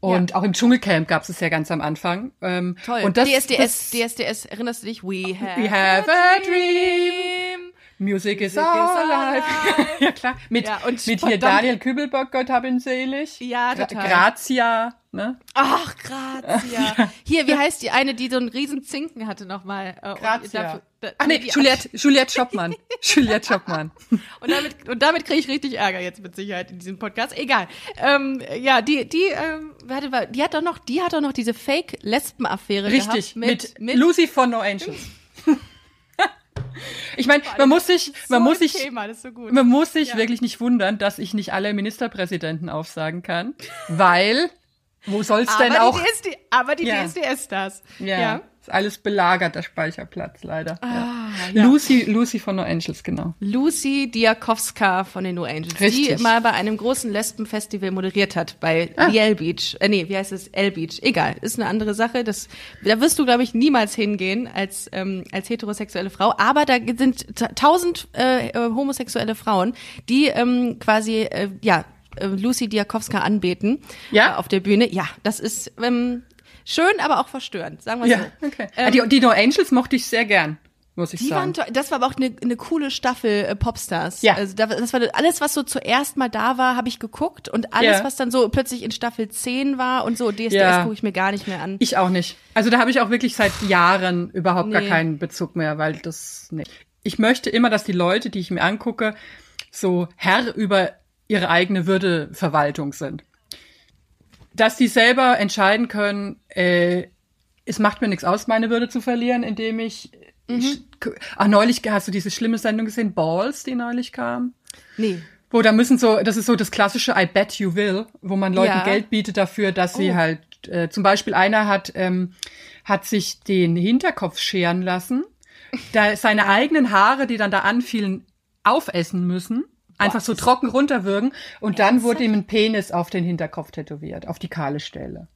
Und auch im Dschungelcamp gab's es ja ganz am Anfang. Ähm, Toll. Und das, DSDS, das, DSDS, erinnerst du dich? We have, We have a dream. Music is Music is alive. alive. ja klar. Mit, Ja, mit hier Daniel Kübelbock, Gott hab ihn selig. Ja, Gra- total. Grazia. Ne? Ach, Grazia. Hier, wie heißt die eine, die so einen riesen Zinken hatte nochmal? Äh, Grazia. da- Ach nee, Juliette, Juliette Schoppmann. Juliette Schoppmann. Und damit, und damit kriege ich richtig Ärger jetzt mit Sicherheit in diesem Podcast. Egal. Ähm, ja, die, die, ähm, warte, mal, die hat doch noch, die hat doch noch diese Fake-Lesben-Affäre Richtig, gehabt mit, mit, mit Lucy von No Angels. Ich meine, man muss sich, man so muss sich, Thema, das so man muss sich wirklich nicht wundern, dass ich nicht alle Ministerpräsidenten aufsagen kann, weil wo soll's denn aber auch? die DSD, aber die Ja. DSDS-Stars. Ja, ja. Ist alles belagert, der Speicherplatz leider. Ah, ja. Lucy, Lucy von No Angels, genau. Lucy Diakowska von den No Angels, Richtig. die mal bei einem großen Lesbenfestival moderiert hat, bei Ah. The L Beach. Äh, nee, wie heißt es? L Beach. Egal, ist eine andere Sache. Das, da wirst du, glaube ich, niemals hingehen als, ähm, als heterosexuelle Frau. Aber da sind ta- tausend äh, äh, homosexuelle Frauen, die ähm, quasi, äh, ja, äh, Lucy Diakowska anbeten Ja? äh, auf der Bühne. Ja, das ist ähm, schön, aber auch verstörend, sagen wir Ja, so. okay. Ähm, die, die No Angels mochte ich sehr gern, muss ich Die sagen. waren. Das war aber auch eine, eine coole Staffel äh, Popstars. Ja. Also da, das war alles, was so zuerst mal da war, habe ich geguckt und alles, Ja. was dann so plötzlich in Staffel 10 war und so DSDS Ja. gucke ich mir gar nicht mehr an. Ich auch nicht. Also da habe ich auch wirklich seit Jahren überhaupt gar Nee. keinen Bezug mehr, weil das nee. ich möchte immer, dass die Leute, die ich mir angucke, so Herr über ihre eigene Würdeverwaltung sind. Dass die selber entscheiden können, äh, es macht mir nichts aus, meine Würde zu verlieren, indem ich. Mhm. ach, neulich hast du diese schlimme Sendung gesehen, Balls, die neulich kam? Nee. Wo da müssen so, das ist so das klassische I bet you will, wo man Leuten Ja. Geld bietet dafür, dass sie Oh. halt, äh, zum Beispiel einer hat, ähm, hat sich den Hinterkopf scheren lassen, da seine eigenen Haare, die dann da anfielen, aufessen müssen, einfach so trocken runterwürgen und dann wurde ihm ein Penis auf den Hinterkopf tätowiert, auf die kahle Stelle.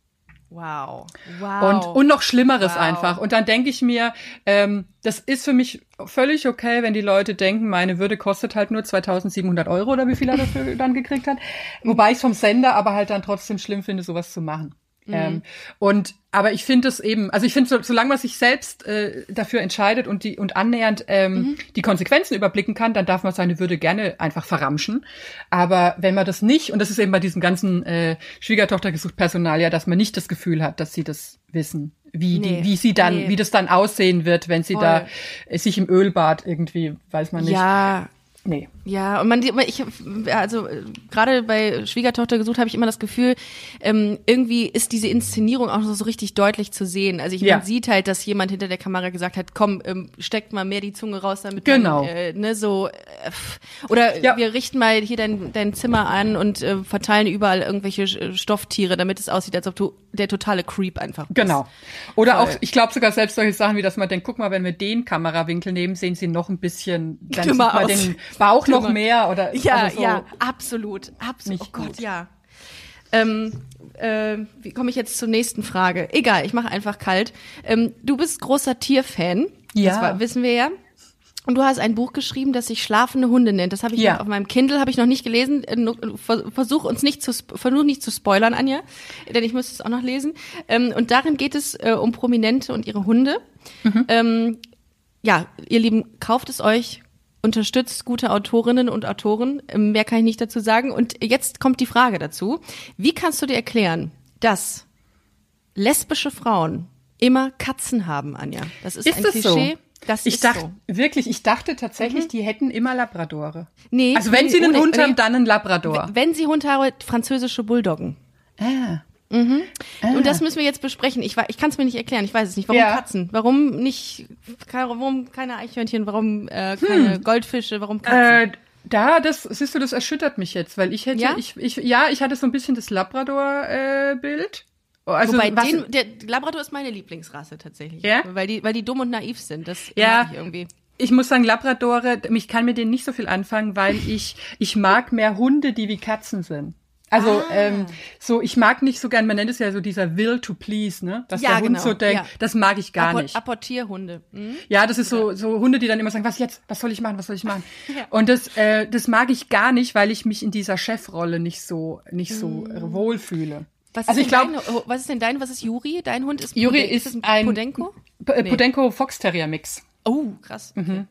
Wow. Und, Wow. und noch Schlimmeres Wow. einfach. Und dann denke ich mir, ähm, das ist für mich völlig okay, wenn die Leute denken, meine Würde kostet halt nur 2700 Euro oder wie viel er dafür dann gekriegt hat. Wobei ich es vom Sender aber halt dann trotzdem schlimm finde, sowas zu machen. Ähm, und aber ich finde es eben, also ich finde, so, solange man sich selbst äh, dafür entscheidet und die und annähernd ähm, die Konsequenzen überblicken kann, dann darf man seine Würde gerne einfach verramschen. Aber wenn man das nicht, und das ist eben bei diesem ganzen äh, Schwiegertochter gesucht Personal ja, dass man nicht das Gefühl hat, dass sie das wissen, wie Nee. die, wie sie dann, Nee. wie das dann aussehen wird, wenn sie Voll. da äh, sich im Ölbad irgendwie, weiß man nicht. ja, Nee. Ja, und man, ich, also äh, gerade bei Schwiegertochter gesucht habe ich immer das Gefühl, ähm, irgendwie ist diese Inszenierung auch so, so richtig deutlich zu sehen. Also ich Ja. man sieht halt, dass jemand hinter der Kamera gesagt hat, komm, ähm, steckt mal mehr die Zunge raus, damit Genau. man, äh, ne, so äh, oder Ja. wir richten mal hier dein, dein Zimmer an und äh, verteilen überall irgendwelche Stofftiere, damit es aussieht, als ob du der totale Creep einfach bist. Genau. Oder Voll. auch, ich glaube sogar selbst solche Sachen wie, dass man denkt, guck mal, wenn wir den Kamerawinkel nehmen, sehen sie noch ein bisschen, dann Dümmer sieht man aus. den Bauch noch mehr oder Ja, also so. ja, absolut, absolut. Oh Gott, gut. ja. Ähm, äh, wie komme ich jetzt zur nächsten Frage? Egal, ich mache einfach kalt. Ähm, du bist großer Tierfan. Ja. Das war, wissen wir ja. Und du hast ein Buch geschrieben, das sich Schlafende Hunde nennt. Das habe ich Ja. auf meinem Kindle, habe ich noch nicht gelesen. Äh, Versuch uns nicht zu, versuch nicht zu spoilern, Anja, denn ich müsste es auch noch lesen. Ähm, und darin geht es äh, um Prominente und ihre Hunde. Mhm. Ähm, ja, ihr Lieben, kauft es euch, unterstützt gute Autorinnen und Autoren. Mehr kann ich nicht dazu sagen. Und jetzt kommt die Frage dazu. Wie kannst du dir erklären, dass lesbische Frauen immer Katzen haben, Anja? Das ist, Ist ein das so? Klischee. Das Ich ist dachte, so. Mhm. wirklich, ich dachte tatsächlich, die hätten immer Labradore. Nee, Also wenn nee, sie einen Hund nee. haben, dann einen Labrador. Wenn sie Hund haben, französische Bulldoggen. Ah. Und das müssen wir jetzt besprechen. Ich, ich kann es mir nicht erklären. Ich weiß es nicht. Warum Ja. Katzen? Warum nicht? keine- Warum keine Eichhörnchen? Warum äh, keine Hm. Goldfische? Warum Katzen? Äh, da, das, siehst du, das erschüttert mich jetzt, weil ich hätte, Ja? ich, ich, ja, ich hatte so ein bisschen das Labrador-Bild. also, Wobei was, den, der Labrador ist meine Lieblingsrasse tatsächlich. Ja? Weil die, weil die dumm und naiv sind. Das Ja. mag ich irgendwie. ich muss sagen, Labradore, ich kann mit denen nicht so viel anfangen, weil ich, ich mag mehr Hunde, die wie Katzen sind. Also Ah. ähm, so, ich mag nicht so gern, man nennt es ja so dieser Will to please, ne? Dass Ja, der Hund genau, so denkt, ja. das mag ich gar Appor- nicht. Apportierhunde. Hm? Ja, das ist so, so Hunde, die dann immer sagen, was jetzt? Was soll ich machen? Was soll ich machen? Ja. Und das, äh, das mag ich gar nicht, weil ich mich in dieser Chefrolle nicht so, nicht so äh, wohlfühle. Was also ist ich glaube, dein, oh, was ist denn dein? Was ist Juri? Dein Hund ist Juri Poden- ist das ein- Podenco? P- äh, Nee. Podenco Fox Terrier Mix. Oh, krass. Okay.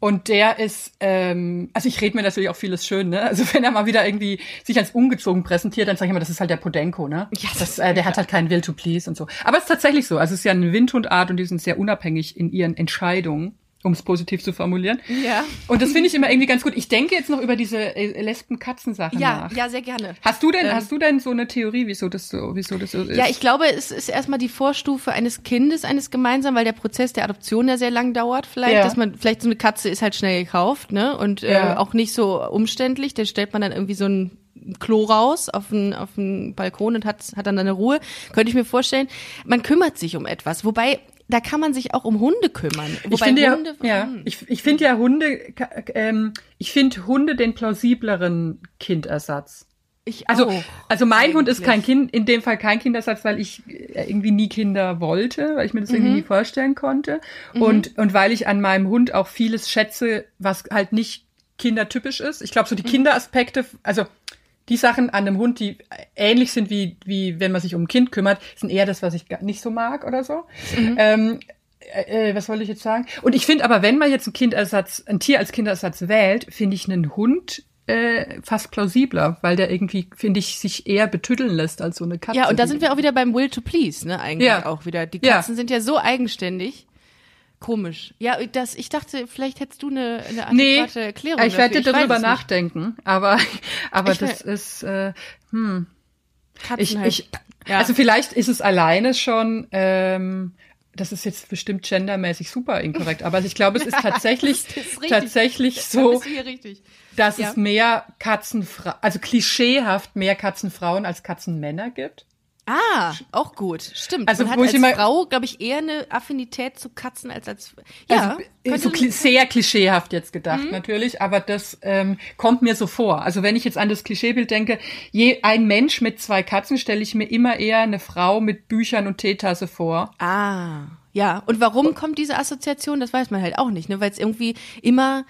Und der ist, ähm, also ich rede mir natürlich auch vieles schön, ne? Also wenn er mal wieder irgendwie sich als ungezogen präsentiert, dann sage ich immer, das ist halt der Podenco, ne? Ja, das, äh, der hat halt keinen Will to please und so. Aber es ist tatsächlich so. Also es ist ja eine Windhundart und die sind sehr unabhängig in ihren Entscheidungen, um es positiv zu formulieren. Ja. Und das finde ich immer irgendwie ganz gut. Ich denke jetzt noch über diese äh, Lesben-Katzen-Sache Ja, nach. ja, sehr gerne. Hast du denn, Ähm, hast du denn so eine Theorie, wieso das so, wieso das so ist? Ja, ich glaube, es ist erstmal die Vorstufe eines Kindes, eines gemeinsamen, weil der Prozess der Adoption ja sehr lang dauert, vielleicht, Ja. dass man, vielleicht so eine Katze ist halt schnell gekauft, ne? Und äh, Ja. auch nicht so umständlich. Da stellt man dann irgendwie so ein Klo raus auf den, auf den Balkon und hat, hat dann eine Ruhe. Könnte ich mir vorstellen. Man kümmert sich um etwas. Wobei, da kann man sich auch um Hunde kümmern. Wobei ich finde ja, Hunde, ja, ich, ich finde ja Hunde, ähm, ich finde Hunde den plausibleren Kindersatz. ich Also, auch, also mein Hund ist eigentlich. kein Kind, in dem Fall kein Kindersatz, weil ich äh, irgendwie nie Kinder wollte, weil ich mir das irgendwie Mhm. nie vorstellen konnte. Und, und weil ich an meinem Hund auch vieles schätze, was halt nicht kindertypisch ist. Ich glaube, so die Mhm. Kinderaspekte, also die Sachen an einem Hund, die ähnlich sind wie, wie wenn man sich um ein Kind kümmert, sind eher das, was ich gar nicht so mag oder so. Mhm. Ähm, äh, äh, was wollte ich jetzt sagen? Und ich finde aber, wenn man jetzt einen Kindersatz, ein Tier als Kindersatz wählt, finde ich einen Hund äh, fast plausibler, weil der irgendwie, finde ich, sich eher betüddeln lässt als so eine Katze. Ja, und da sind wir auch wieder beim Will to Please, ne? Eigentlich Ja. auch wieder. Die Ja. Katzen sind ja so eigenständig. Komisch. Ja, das, ich dachte, vielleicht hättest du eine, eine Nee, adäquate Erklärung. ich werde darüber weiß nachdenken, aber, aber Ich das ist, äh, Katzen ich, halt. ich, Ja. also vielleicht ist es alleine schon, ähm, das ist jetzt bestimmt gendermäßig super inkorrekt, aber ich glaube, es ist tatsächlich, Das ist tatsächlich so, dass Ja. es mehr Katzenfrauen, also klischeehaft mehr Katzenfrauen als Katzenmänner gibt. Ah, auch gut. Stimmt. Also, Man hat wo ich als immer- Frau, glaube ich, eher eine Affinität zu Katzen als als ja. also, könnte- so kli sehr klischeehaft jetzt gedacht Mhm. natürlich, aber das ähm, kommt mir so vor. Also wenn ich jetzt an das Klischeebild denke, je ein Mensch mit zwei Katzen stelle ich mir immer eher eine Frau mit Büchern und Teetasse vor. Ah, ja. Und warum kommt diese Assoziation? Das weiß man halt auch nicht, ne? Weil es irgendwie immer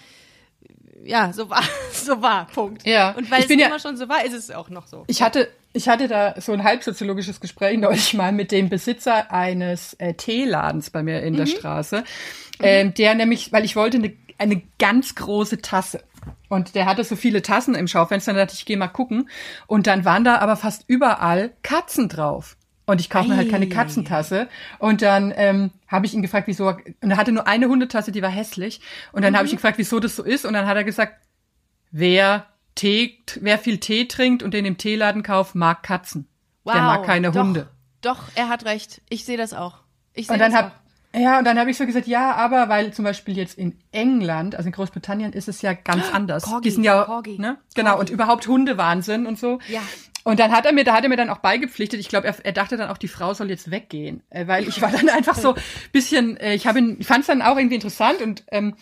ja, so war, so war, Punkt. Ja. Und weil Ich es bin ja- immer schon so war, ist es auch noch so. Ich hatte, ich hatte da so ein halbsoziologisches Gespräch neulich mal mit dem Besitzer eines äh, Teeladens bei mir in der Straße, ähm, der nämlich, weil ich wollte eine, eine ganz große Tasse. Und der hatte so viele Tassen im Schaufenster, dann dachte ich, ich gehe mal gucken. Und dann waren da aber fast überall Katzen drauf. Und ich kaufe mir halt keine Ei. Katzentasse. Und dann ähm, habe ich ihn gefragt, wieso. Und er hatte nur eine Hundetasse, die war hässlich. Und dann habe ich ihn gefragt, wieso das so ist. Und dann hat er gesagt, wer Tee, wer viel Tee trinkt und den im Teeladen kauft, mag Katzen. Wow, Der mag keine doch, Hunde. Doch, er hat recht. Ich sehe das auch. Ich sehe Und dann das hab ja, und dann habe ich so gesagt, ja, aber weil zum Beispiel jetzt in England, also in Großbritannien, ist es ja ganz anders. Corgi, Die sind ja, Corgi. ne? Genau, und überhaupt Hundewahnsinn und so. Ja. Und dann hat er mir, da hat er mir dann auch beigepflichtet. Ich glaube, er, er dachte dann auch, die Frau soll jetzt weggehen, äh, weil ich war dann einfach so bisschen, äh, ich habe fand es dann auch irgendwie interessant und ähm,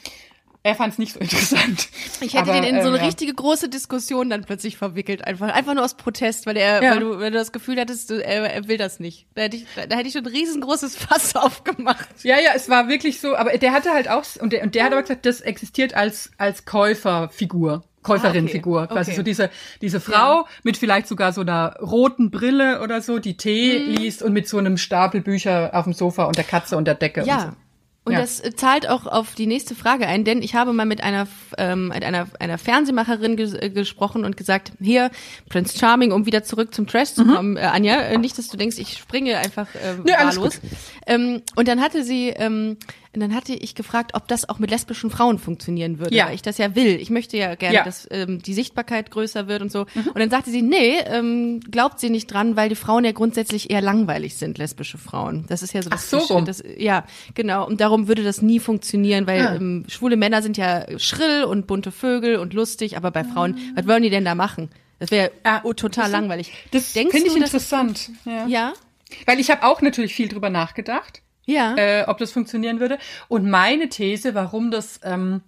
er fand es nicht so interessant. Ich hätte Aber, den in so eine ähm, ja. richtige große Diskussion dann plötzlich verwickelt, einfach, einfach nur aus Protest, weil er, Ja. weil du, weil du das Gefühl hattest, du, er, er will das nicht. Da hätte ich, da hätte ich schon ein riesengroßes Fass aufgemacht. Ja, ja, es war wirklich so, aber der hatte halt auch, und der, und der hat aber gesagt, das existiert als, als Käuferfigur. Käuferinfigur, Ah, okay. quasi Okay. so diese diese Frau mit vielleicht sogar so einer roten Brille oder so, die Tee Mhm. liest und mit so einem Stapel Bücher auf dem Sofa und der Katze und der Decke und so. Und Ja. das äh, zahlt auch auf die nächste Frage ein, denn ich habe mal mit einer ähm, mit einer einer Fernsehmacherin ges äh, gesprochen und gesagt, hier Prince Charming, um wieder zurück zum Trash zu kommen, äh, Anja, äh, nicht, dass du denkst, ich springe einfach äh, Mhm. Alles wahllos. Ähm, und dann hatte sie, ähm, und dann hatte ich gefragt, ob das auch mit lesbischen Frauen funktionieren würde, Ja. weil ich das ja will. Ich möchte ja gerne, Ja. Mhm. dass ähm, die Sichtbarkeit größer wird und so. Und dann sagte sie, nee, ähm, glaubt sie nicht dran, weil die Frauen ja grundsätzlich eher langweilig sind, lesbische Frauen. Das ist ja so das Ach so rum. das, ja, genau. Und darum würde das nie funktionieren, weil Ah. ähm, schwule Männer sind ja schrill und bunte Vögel und lustig, aber bei Frauen, was wollen die denn da machen? Das wäre Ah, oh, total das langweilig. Das finde ich du, interessant. Ja. Ja, Weil ich habe auch natürlich viel drüber nachgedacht. Ja. äh, ob das funktionieren würde. Und meine These, warum das ähm,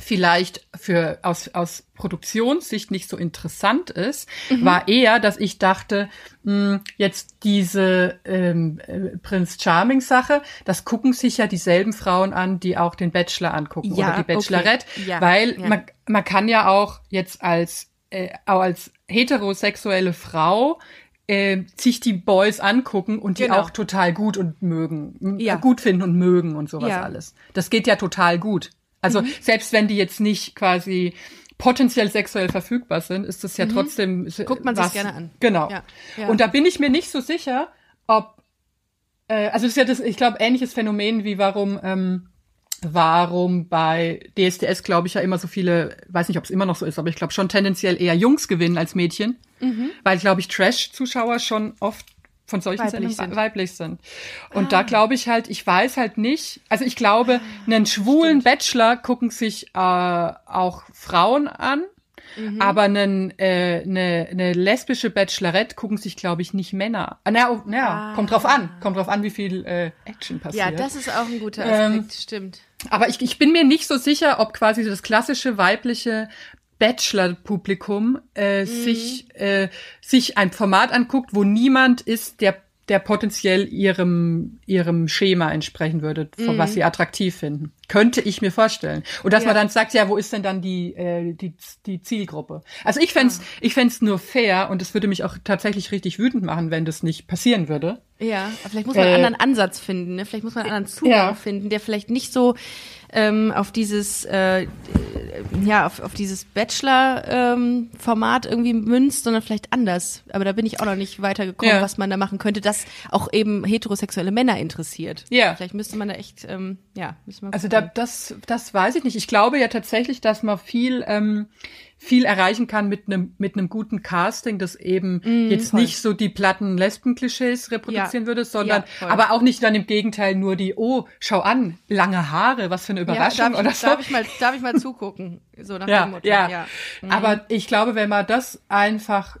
vielleicht für aus, aus Produktionssicht nicht so interessant ist, war eher, dass ich dachte, mh, jetzt diese ähm, äh, Prince Charming Sache, das gucken sich ja dieselben Frauen an, die auch den Bachelor angucken Ja, oder die Bachelorette, okay. Ja, weil ja. man man kann ja auch jetzt als äh, auch als heterosexuelle Frau äh, sich die Boys angucken und die Genau. auch total gut und mögen, Ja. gut finden und mögen und sowas Ja. Mhm. alles. Das geht ja total gut. Also selbst wenn die jetzt nicht quasi potenziell sexuell verfügbar sind, ist das ja trotzdem Mhm. Guckt man sich's was- gerne an. Genau. Ja. Ja. Und da bin ich mir nicht so sicher, ob äh, also das ist ja das, ich glaube, ähnliches Phänomen wie warum ähm, warum bei DSDS, glaube ich, ja immer so viele, weiß nicht, ob es immer noch so ist, aber ich glaube schon tendenziell eher Jungs gewinnen als Mädchen, Mhm. weil, glaube ich, Trash-Zuschauer schon oft von solchen Weiblich Sendungen sind. weiblich sind. Und da glaube ich halt, ich weiß halt nicht, also ich glaube, einen schwulen Bachelor gucken sich äh, auch Frauen an, Mhm. aber einen, äh, eine, eine lesbische Bachelorette gucken sich, glaube ich, nicht Männer. Ah, Na, oh, na, kommt drauf an, kommt drauf an, wie viel äh, Action passiert. ja, das ist auch ein guter Ähm, Aspekt, stimmt. Aber ich, ich bin mir nicht so sicher, ob quasi das klassische weibliche Bachelor-Publikum äh, sich, äh, sich ein Format anguckt, wo niemand ist, der, der potenziell ihrem, ihrem Schema entsprechen würde, von was sie attraktiv finden. Könnte ich mir vorstellen. Und dass Ja. man dann sagt, ja, wo ist denn dann die, äh, die, die Zielgruppe? Also ich fänd's, ich fänd's nur fair und es würde mich auch tatsächlich richtig wütend machen, wenn das nicht passieren würde. Ja, aber vielleicht muss man einen Äh, anderen Ansatz finden, ne? Vielleicht muss man einen anderen Zugang ja. finden, der vielleicht nicht so ähm, auf dieses äh, ja, auf, auf dieses Bachelor-Format irgendwie münzt, sondern vielleicht anders. Aber da bin ich auch noch nicht weitergekommen, Ja. was man da machen könnte, das auch eben heterosexuelle Männer interessiert. Ja. Vielleicht müsste man da echt, ähm, ja, müsste man Also da, das, das weiß ich nicht. Ich glaube ja tatsächlich, dass man viel, ähm, viel erreichen kann mit einem mit einem guten Casting, das eben jetzt voll. nicht so die platten Lesben-Klischees reproduzieren Ja. würde, sondern Ja, aber auch nicht dann im Gegenteil nur die, oh, schau an, lange Haare, was für eine Überraschung ja, darf, oder ich, so. darf ich mal, darf ich mal zugucken? So nach dem Motto. ja. Mhm. Aber ich glaube, wenn man das einfach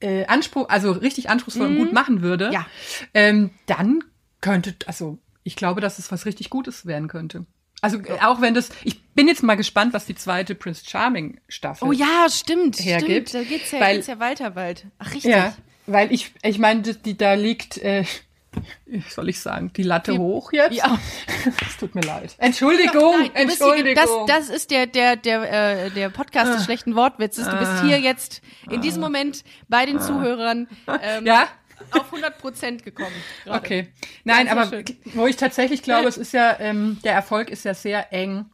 äh, Anspruch, also richtig anspruchsvoll und gut machen würde, Mhm. Ja. ähm, dann könnte, also ich glaube, dass es was richtig Gutes werden könnte. Also äh, auch wenn das, ich bin jetzt mal gespannt, was die zweite Prince Charming Staffel Oh ja, stimmt, hergibt, stimmt. Da geht's ja, weil- geht's ja weiter bald. Ach, richtig. Ja, weil ich, ich meine, die, da liegt, äh, wie soll ich sagen, die Latte Die- hoch jetzt. Ja. Es tut mir leid. Entschuldigung, Nein, bist hier, Entschuldigung. das, das ist der, der, der, äh, der Podcast Ah. des schlechten Wortwitzes. Du bist hier jetzt in diesem Moment bei den Zuhörern ähm, ja, auf 100 Prozent gekommen. gerade. Okay. Nein, aber schön. wo ich tatsächlich glaube, es ist ja, ähm, der Erfolg ist ja sehr eng.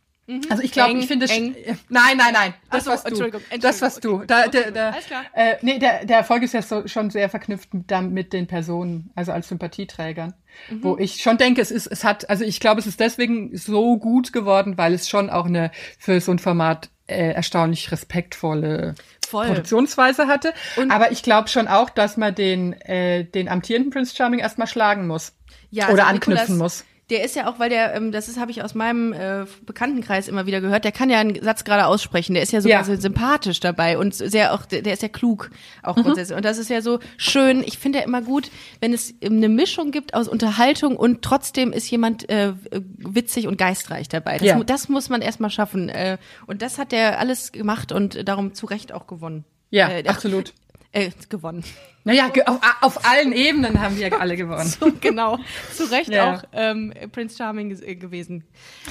Also ich glaube, Mhm. Ich finde es. eng. Nein, nein, nein. Das Ach so, was du. Entschuldigung, Das was du. Da, der, der, Alles klar. Äh, nee, der, der Erfolg ist ja so, schon sehr verknüpft mit, da- mit den Personen, also als Sympathieträgern. Mhm. Wo ich schon denke, es ist, es hat, also ich glaube, es ist deswegen so gut geworden, weil es schon auch eine für so ein Format äh, erstaunlich respektvolle Voll. Produktionsweise hatte. Und- Aber ich glaube schon auch, dass man den, äh, den amtierenden Prince Charming erstmal schlagen muss. Ja, Oder also anknüpfen Nikolas, muss. Der ist ja auch, weil der, ähm, das ist, habe ich aus meinem äh, Bekanntenkreis immer wieder gehört, der kann ja einen Satz gerade aussprechen. Der ist ja sogar Ja. so sympathisch dabei und sehr auch, der ist ja klug auch Mhm. grundsätzlich. Und das ist ja so schön. Ich finde ja immer gut, wenn es eine Mischung gibt aus Unterhaltung und trotzdem ist jemand äh, witzig und geistreich dabei. Das, Ja. das muss man erstmal schaffen. Äh, und das hat der alles gemacht und darum zu Recht auch gewonnen. Ja, äh, absolut. Äh, gewonnen. Naja, auf, auf allen Ebenen haben wir alle gewonnen. genau. Zu Recht Ja. auch ähm, Prince Charming äh, gewesen.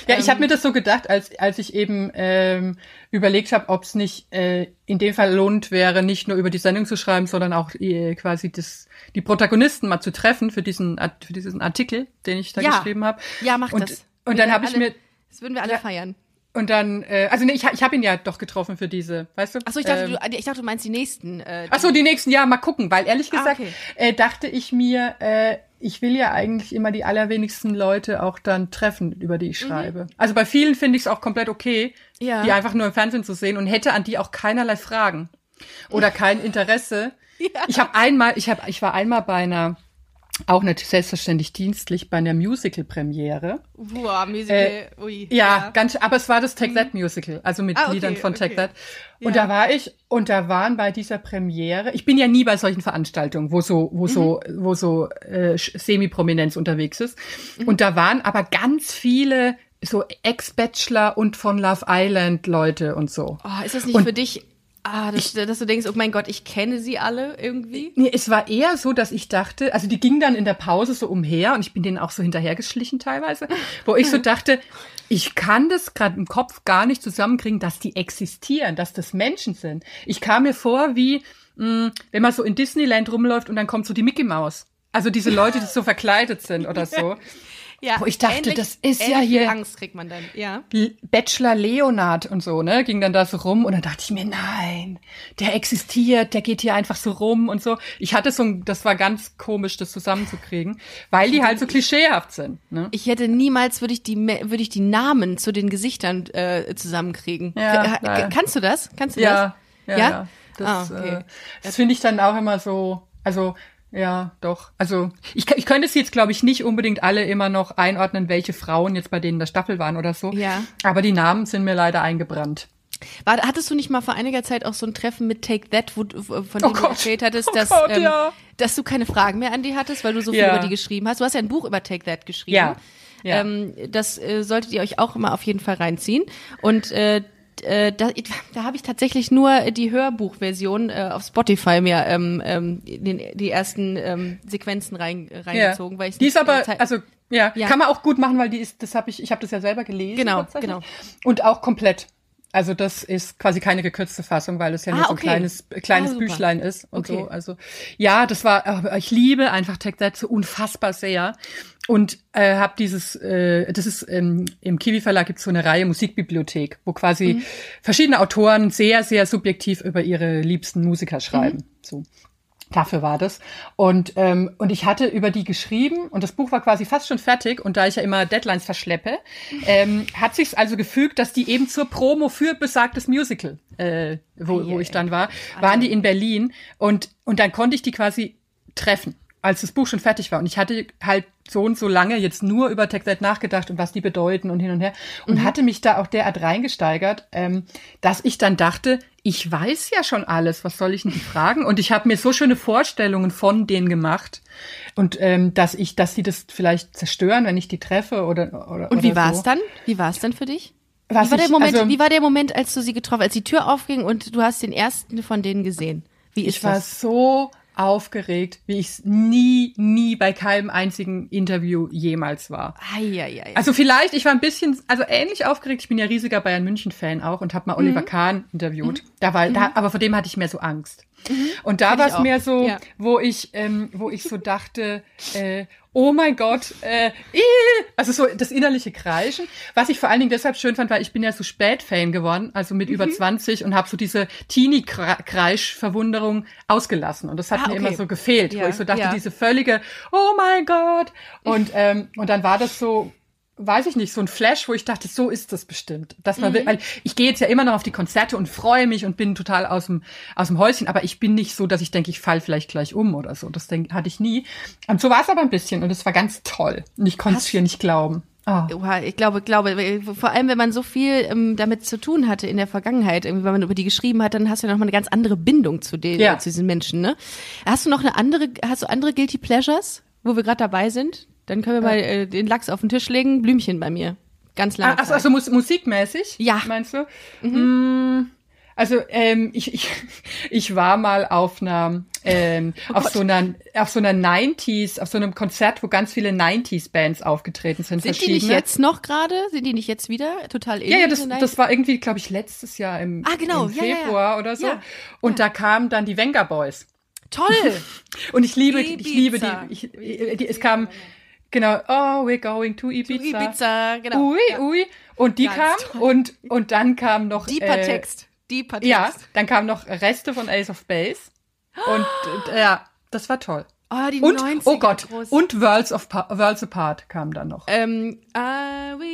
Ja, ich Ähm, habe mir das so gedacht, als, als ich eben ähm, überlegt habe, ob es nicht äh, in dem Fall lohnt wäre, nicht nur über die Sendung zu schreiben, sondern auch äh, quasi das, die Protagonisten mal zu treffen für diesen, für diesen Artikel, den ich da Ja. geschrieben habe. Ja, mach und, das. Und Wir dann habe ich mir Das würden wir alle Ja. feiern. Und dann, äh, also nee, ich, ich habe ihn ja doch getroffen für diese, weißt du? Achso, ich dachte, ähm, du, ich dachte, du meinst die nächsten. Äh, Ach so, die nächsten Jahre mal gucken, weil ehrlich Ah, gesagt okay. äh, dachte ich mir, äh, ich will ja eigentlich immer die allerwenigsten Leute auch dann treffen, über die ich schreibe. Also bei vielen finde ich es auch komplett okay, Mhm. Ja. die einfach nur im Fernsehen zu sehen und hätte an die auch keinerlei Fragen oder kein Interesse. Ich habe einmal, ich habe, ich war einmal bei einer auch nicht selbstverständlich dienstlich bei einer Musical-Premiere. Boah, Musical, ui. Äh, Ja, ganz, aber es war das Take That Musical, also mit Ah, okay, Liedern von Take okay. That. Und Ja. da war ich, und da waren bei dieser Premiere, ich bin ja nie bei solchen Veranstaltungen, wo so, wo so, Mhm. wo so äh, Semi-Prominenz unterwegs ist. Mhm. Und da waren aber ganz viele so Ex-Bachelor und von Love Island Leute und so. Oh, ist das nicht Und- für dich, ah, dass, dass du denkst, oh mein Gott, ich kenne sie alle irgendwie? Nee, es war eher so, dass ich dachte, also die gingen dann in der Pause so umher und ich bin denen auch so hinterhergeschlichen teilweise, wo ich so dachte, ich kann das gerade im Kopf gar nicht zusammenkriegen, dass die existieren, dass das Menschen sind. Ich kam mir vor wie, mh, wenn man so in Disneyland rumläuft und dann kommt so die Mickey Maus. Also diese Leute, die so verkleidet sind oder so. Ja, Wo ich dachte, ähnlich- das ist ja hier- Angst kriegt man dann, ja. Bachelor Leonard und so, ne, ging dann da so rum und dann dachte ich mir, nein, der existiert, der geht hier einfach so rum und so. Ich hatte so, ein, das war ganz komisch, das zusammenzukriegen, weil die halt so klischeehaft sind, ne. Ich hätte niemals, würde ich die, würde ich die Namen zu den Gesichtern äh, zusammenkriegen. Ja, nein. kannst du das? Kannst du Ja, das? ja, Ja? ja. Das, Ah, okay. äh, das finde ich dann auch immer so, also ja, doch. Also ich, ich könnte es jetzt, glaube ich, nicht unbedingt alle immer noch einordnen, welche Frauen jetzt bei denen der Staffel waren oder so. Ja. Aber die Namen sind mir leider eingebrannt. War, hattest du nicht mal vor einiger Zeit auch so ein Treffen mit Take That, wo, du- von dem du Gott. erzählt hattest, Oh dass, Gott, ähm, ja. dass du keine Fragen mehr an die hattest, weil du so viel Ja. über die geschrieben hast? Du hast ja ein Buch über Take That geschrieben. Ja. Ja. Ähm, das äh, solltet ihr euch auch immer auf jeden Fall reinziehen. Und äh, äh, da, da habe ich tatsächlich nur die Hörbuchversion äh, auf Spotify mir ähm, ähm, den, die ersten ähm, Sequenzen rein, reingezogen, weil ich die ist aber, also ja, Ja. kann man auch gut machen, weil die ist, das habe ich, ich habe das ja selber gelesen. Genau, genau. Und auch komplett. Also das ist quasi keine gekürzte Fassung, weil es ja Ah, nur so ein kleines, kleines Ah. Büchlein ist und Okay. so. Also ja, das war, ich liebe einfach That so unfassbar sehr. Und äh, habe dieses, äh, das ist ähm, im Kiwi Verlag gibt's so eine Reihe Musikbibliothek, wo quasi Mhm. verschiedene Autoren sehr, sehr subjektiv über ihre liebsten Musiker schreiben. Mhm. So. Dafür war das. Und, ähm, und ich hatte über die geschrieben und das Buch war quasi fast schon fertig. Und da ich ja immer Deadlines verschleppe, ähm, hat sich's also gefügt, dass die eben zur Promo für besagtes Musical, äh, wo, wo ich dann war, waren die in Berlin. Und, und dann konnte ich die quasi treffen, als das Buch schon fertig war. Und ich hatte halt so und so lange jetzt nur über That nachgedacht und was die bedeuten und hin und her. Und hatte mich da auch derart reingesteigert, ähm, dass ich dann dachte, ich weiß ja schon alles, was soll ich denn die fragen? Und ich habe mir so schöne Vorstellungen von denen gemacht. Und ähm, dass ich, dass sie das vielleicht zerstören, wenn ich die treffe oder oder Und wie oder war es so. dann? Wie war es dann für dich? Was wie war der ich- Moment? also- wie war der Moment, als du sie getroffen, als die Tür aufging und du hast den ersten von denen gesehen? Wie ist Ich war das? so aufgeregt, wie ich es nie, nie bei keinem einzigen Interview jemals war. Eieiei. Also vielleicht, ich war ein bisschen, also ähnlich aufgeregt. Ich bin ja riesiger Bayern München Fan auch und habe mal Mhm. Oliver Kahn interviewt. Da war, da, aber vor dem hatte ich mehr so Angst. Und da war es mehr so, Ja. wo ich, ähm, wo ich so dachte, äh, oh mein Gott, äh, ih, also so das innerliche Kreischen. Was ich vor allen Dingen deshalb schön fand, weil ich bin ja so spät Fan geworden, also mit Mhm. über 20 und habe so diese Teenie-Kreisch-Verwunderung ausgelassen. Und das hat Ah, mir okay. immer so gefehlt, Ja, wo ich so dachte, ja. diese völlige, oh mein Gott. Und, ähm, und dann war das so, weiß ich nicht, so ein Flash, wo ich dachte, so ist das bestimmt. Dass man, will, weil ich gehe jetzt ja immer noch auf die Konzerte und freue mich und bin total aus dem, aus dem Häuschen, aber ich bin nicht so, dass ich denke, ich fall vielleicht gleich um oder so. Das denk, hatte ich nie. Und so war es aber ein bisschen und es war ganz toll. Und ich konnte es hier nicht glauben. Ah. Oha, Ich glaube, glaube, vor allem, wenn man so viel ähm, damit zu tun hatte in der Vergangenheit, irgendwie, wenn man über die geschrieben hat, dann hast du ja noch mal eine ganz andere Bindung zu den, Ja. zu diesen Menschen, ne? Hast du noch eine andere, hast du andere Guilty Pleasures, wo wir gerade dabei sind? Dann können wir mal äh, den Lachs auf den Tisch legen, Blümchen bei mir. Ganz lange Ah, also, Zeit. also mus musikmäßig? Ja. Meinst du? Mm, Also ähm, ich, ich, ich war mal auf einer ähm, auf so einer auf so einer 90s, auf so einem Konzert, wo ganz viele 90s Bands aufgetreten sind. Sind die nicht jetzt noch gerade? Sind die nicht jetzt wieder? Total Ja, ja, ähnlich das, das war irgendwie, glaube ich, letztes Jahr im, Ah, genau. im Ja, ja, ja. Februar oder so. Ja. Und da kamen dann die Venga Boys. Toll! Und ich liebe, ich liebe Ibiza. die, ich, die. Es kam genau, oh, we're going to Ibiza. Ibiza, genau. Ui, Ja. ui. Und die Ganz kam und und dann kam noch Deeper äh, Text. Deeper Text. Ja, dann kamen noch Reste von Ace of Base. Und äh, ja, das war toll. Oh, die Und 90er oh Gott, groß. und Worlds of Pa- Worlds Apart kam dann noch. Ähm,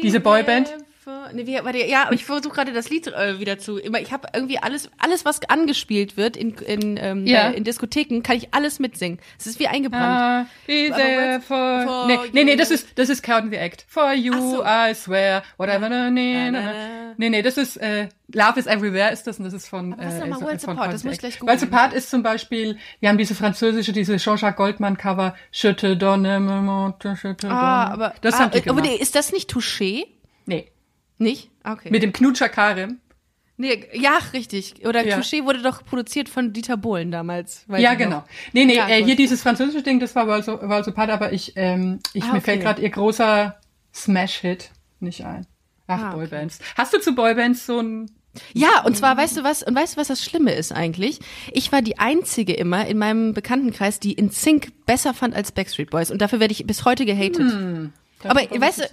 Diese Boyband? Never- Nee, wie, warte, ja, aber ich versuche gerade das Lied äh, wieder zu. Immer, ich habe irgendwie alles, alles was angespielt wird in in, ähm, Ja. äh, in Diskotheken, kann ich alles mitsingen. Es ist wie eingebrannt. Ah, be Aber there for, for nee, nee, nee, das ist, das ist Count the Act. For you, so. I swear, whatever, na, nee. Nee, nee, das ist, äh, Love is Everywhere ist das und das ist von, Aber was äh, sag mal, ist Worlds Apart? Das muss ich gleich Worlds googeln. Apart ist zum Beispiel, wir haben diese französische, diese Jean-Jacques Goldman Cover, Je te donne me montre, je te ah, donne. aber das ah, haben die aber gemacht. nee, ist das nicht Touché? Nee, Nicht? Okay. mit dem Knutscher Karim. nee, ja, richtig. Oder Ja. Touché wurde doch produziert von Dieter Bohlen damals. Ja, genau. noch. Nee, nee, Ja, äh, hier dieses französische Ding, das war Worlds Worlds Apart, aber ich, ähm, ich Ah, mir okay. fällt gerade ihr großer Smash-Hit nicht ein. Ach, Ah, okay. Boybands. Hast du zu Boybands so ein Ja, und zwar, weißt du was, und weißt du, was das Schlimme ist eigentlich? Ich war die einzige immer in meinem Bekanntenkreis, die in Sync besser fand als Backstreet Boys und dafür werde ich bis heute gehatet. Aber Darüber weißt du, ich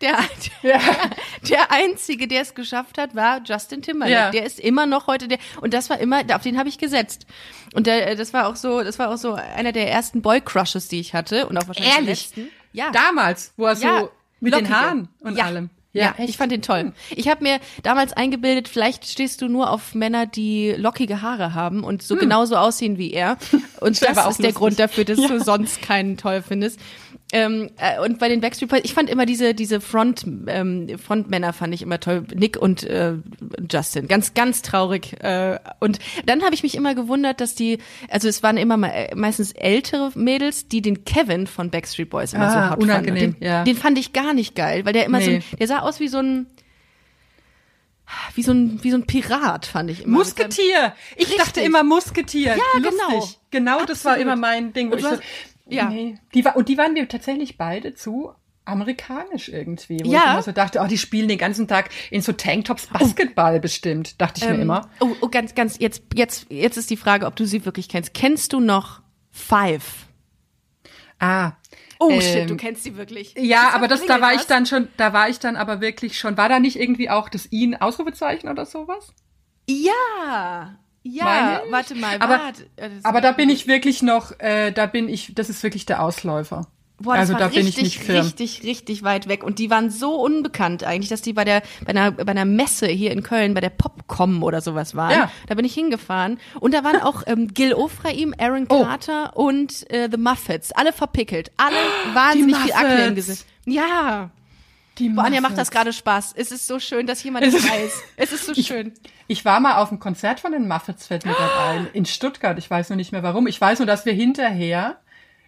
der, der, der einzige, der es geschafft hat, war Justin Timberlake. Ja. Der ist immer noch heute der und das war immer, auf den habe ich gesetzt. Und der, das war auch so, das war auch so einer der ersten Boy Crushes, die ich hatte und auch wahrscheinlich Ehrlich? letzten. Ja. Damals, wo er Ja, so mit den lockige. Haaren und ja. allem. Ja, echt. ich fand den toll. Ich habe mir damals eingebildet, vielleicht stehst du nur auf Männer, die lockige Haare haben und so genauso aussehen wie er. Und das auch ist der. Grund dafür, dass du sonst keinen toll findest. Ähm, äh, und bei den Backstreet Boys, ich fand immer diese diese Front ähm, Frontmänner fand ich immer toll, Nick und äh, Justin, ganz ganz traurig. Äh, und dann habe ich mich immer gewundert, dass die, also es waren immer me meistens ältere Mädels, die den Kevin von Backstreet Boys immer so Ah, hot unangenehm, fanden. Und Den, ja. den fand ich gar nicht geil, weil der immer so, Nee. ein, der sah aus wie so ein wie so ein wie so ein Pirat fand ich immer. Musketier. Ich Richtig. dachte immer Musketier. Ja, Lustig. genau. Genau, das war Absolut. immer mein Ding. Ich ja. Nee. Die war, und die waren wir tatsächlich beide zu amerikanisch irgendwie. Wo Ja. ich immer so dachte, oh, die spielen den ganzen Tag in so Tanktops Basketball bestimmt, dachte ich mir Ähm, immer. Oh, oh, ganz, ganz, jetzt, jetzt, jetzt ist die Frage, ob du sie wirklich kennst. Kennst du noch Five? Ah. Oh ähm, shit, du kennst sie wirklich. Ja, aber das, da war ich was? dann schon, da war ich dann aber wirklich schon, war da nicht irgendwie auch das ihn Ausrufezeichen oder sowas? Ja, ja, warte mal, Aber- das- Aber da bin ich wirklich noch, äh, da bin ich, das ist wirklich der Ausläufer. Boah, das also war da richtig, bin ich nicht firm. richtig, richtig weit weg. Und die waren so unbekannt eigentlich, dass die bei der bei einer, bei einer Messe hier in Köln, bei der Popcom oder sowas waren. Ja. Da bin ich hingefahren. Und da waren auch ähm, Gil Ofraim, Aaron Oh. Carter und äh, The Muffets. Alle verpickelt. Alle wahnsinnig viel Akne im. Gesicht. Ja. Die Boah, Anja macht das gerade Spaß. Es ist so schön, dass jemand Es das weiß. Es ist so schön. Ich war mal auf einem Konzert von den Muffets, fällt mir gerade ein, in Stuttgart. Ich weiß nur nicht mehr warum. Ich weiß nur, dass wir hinterher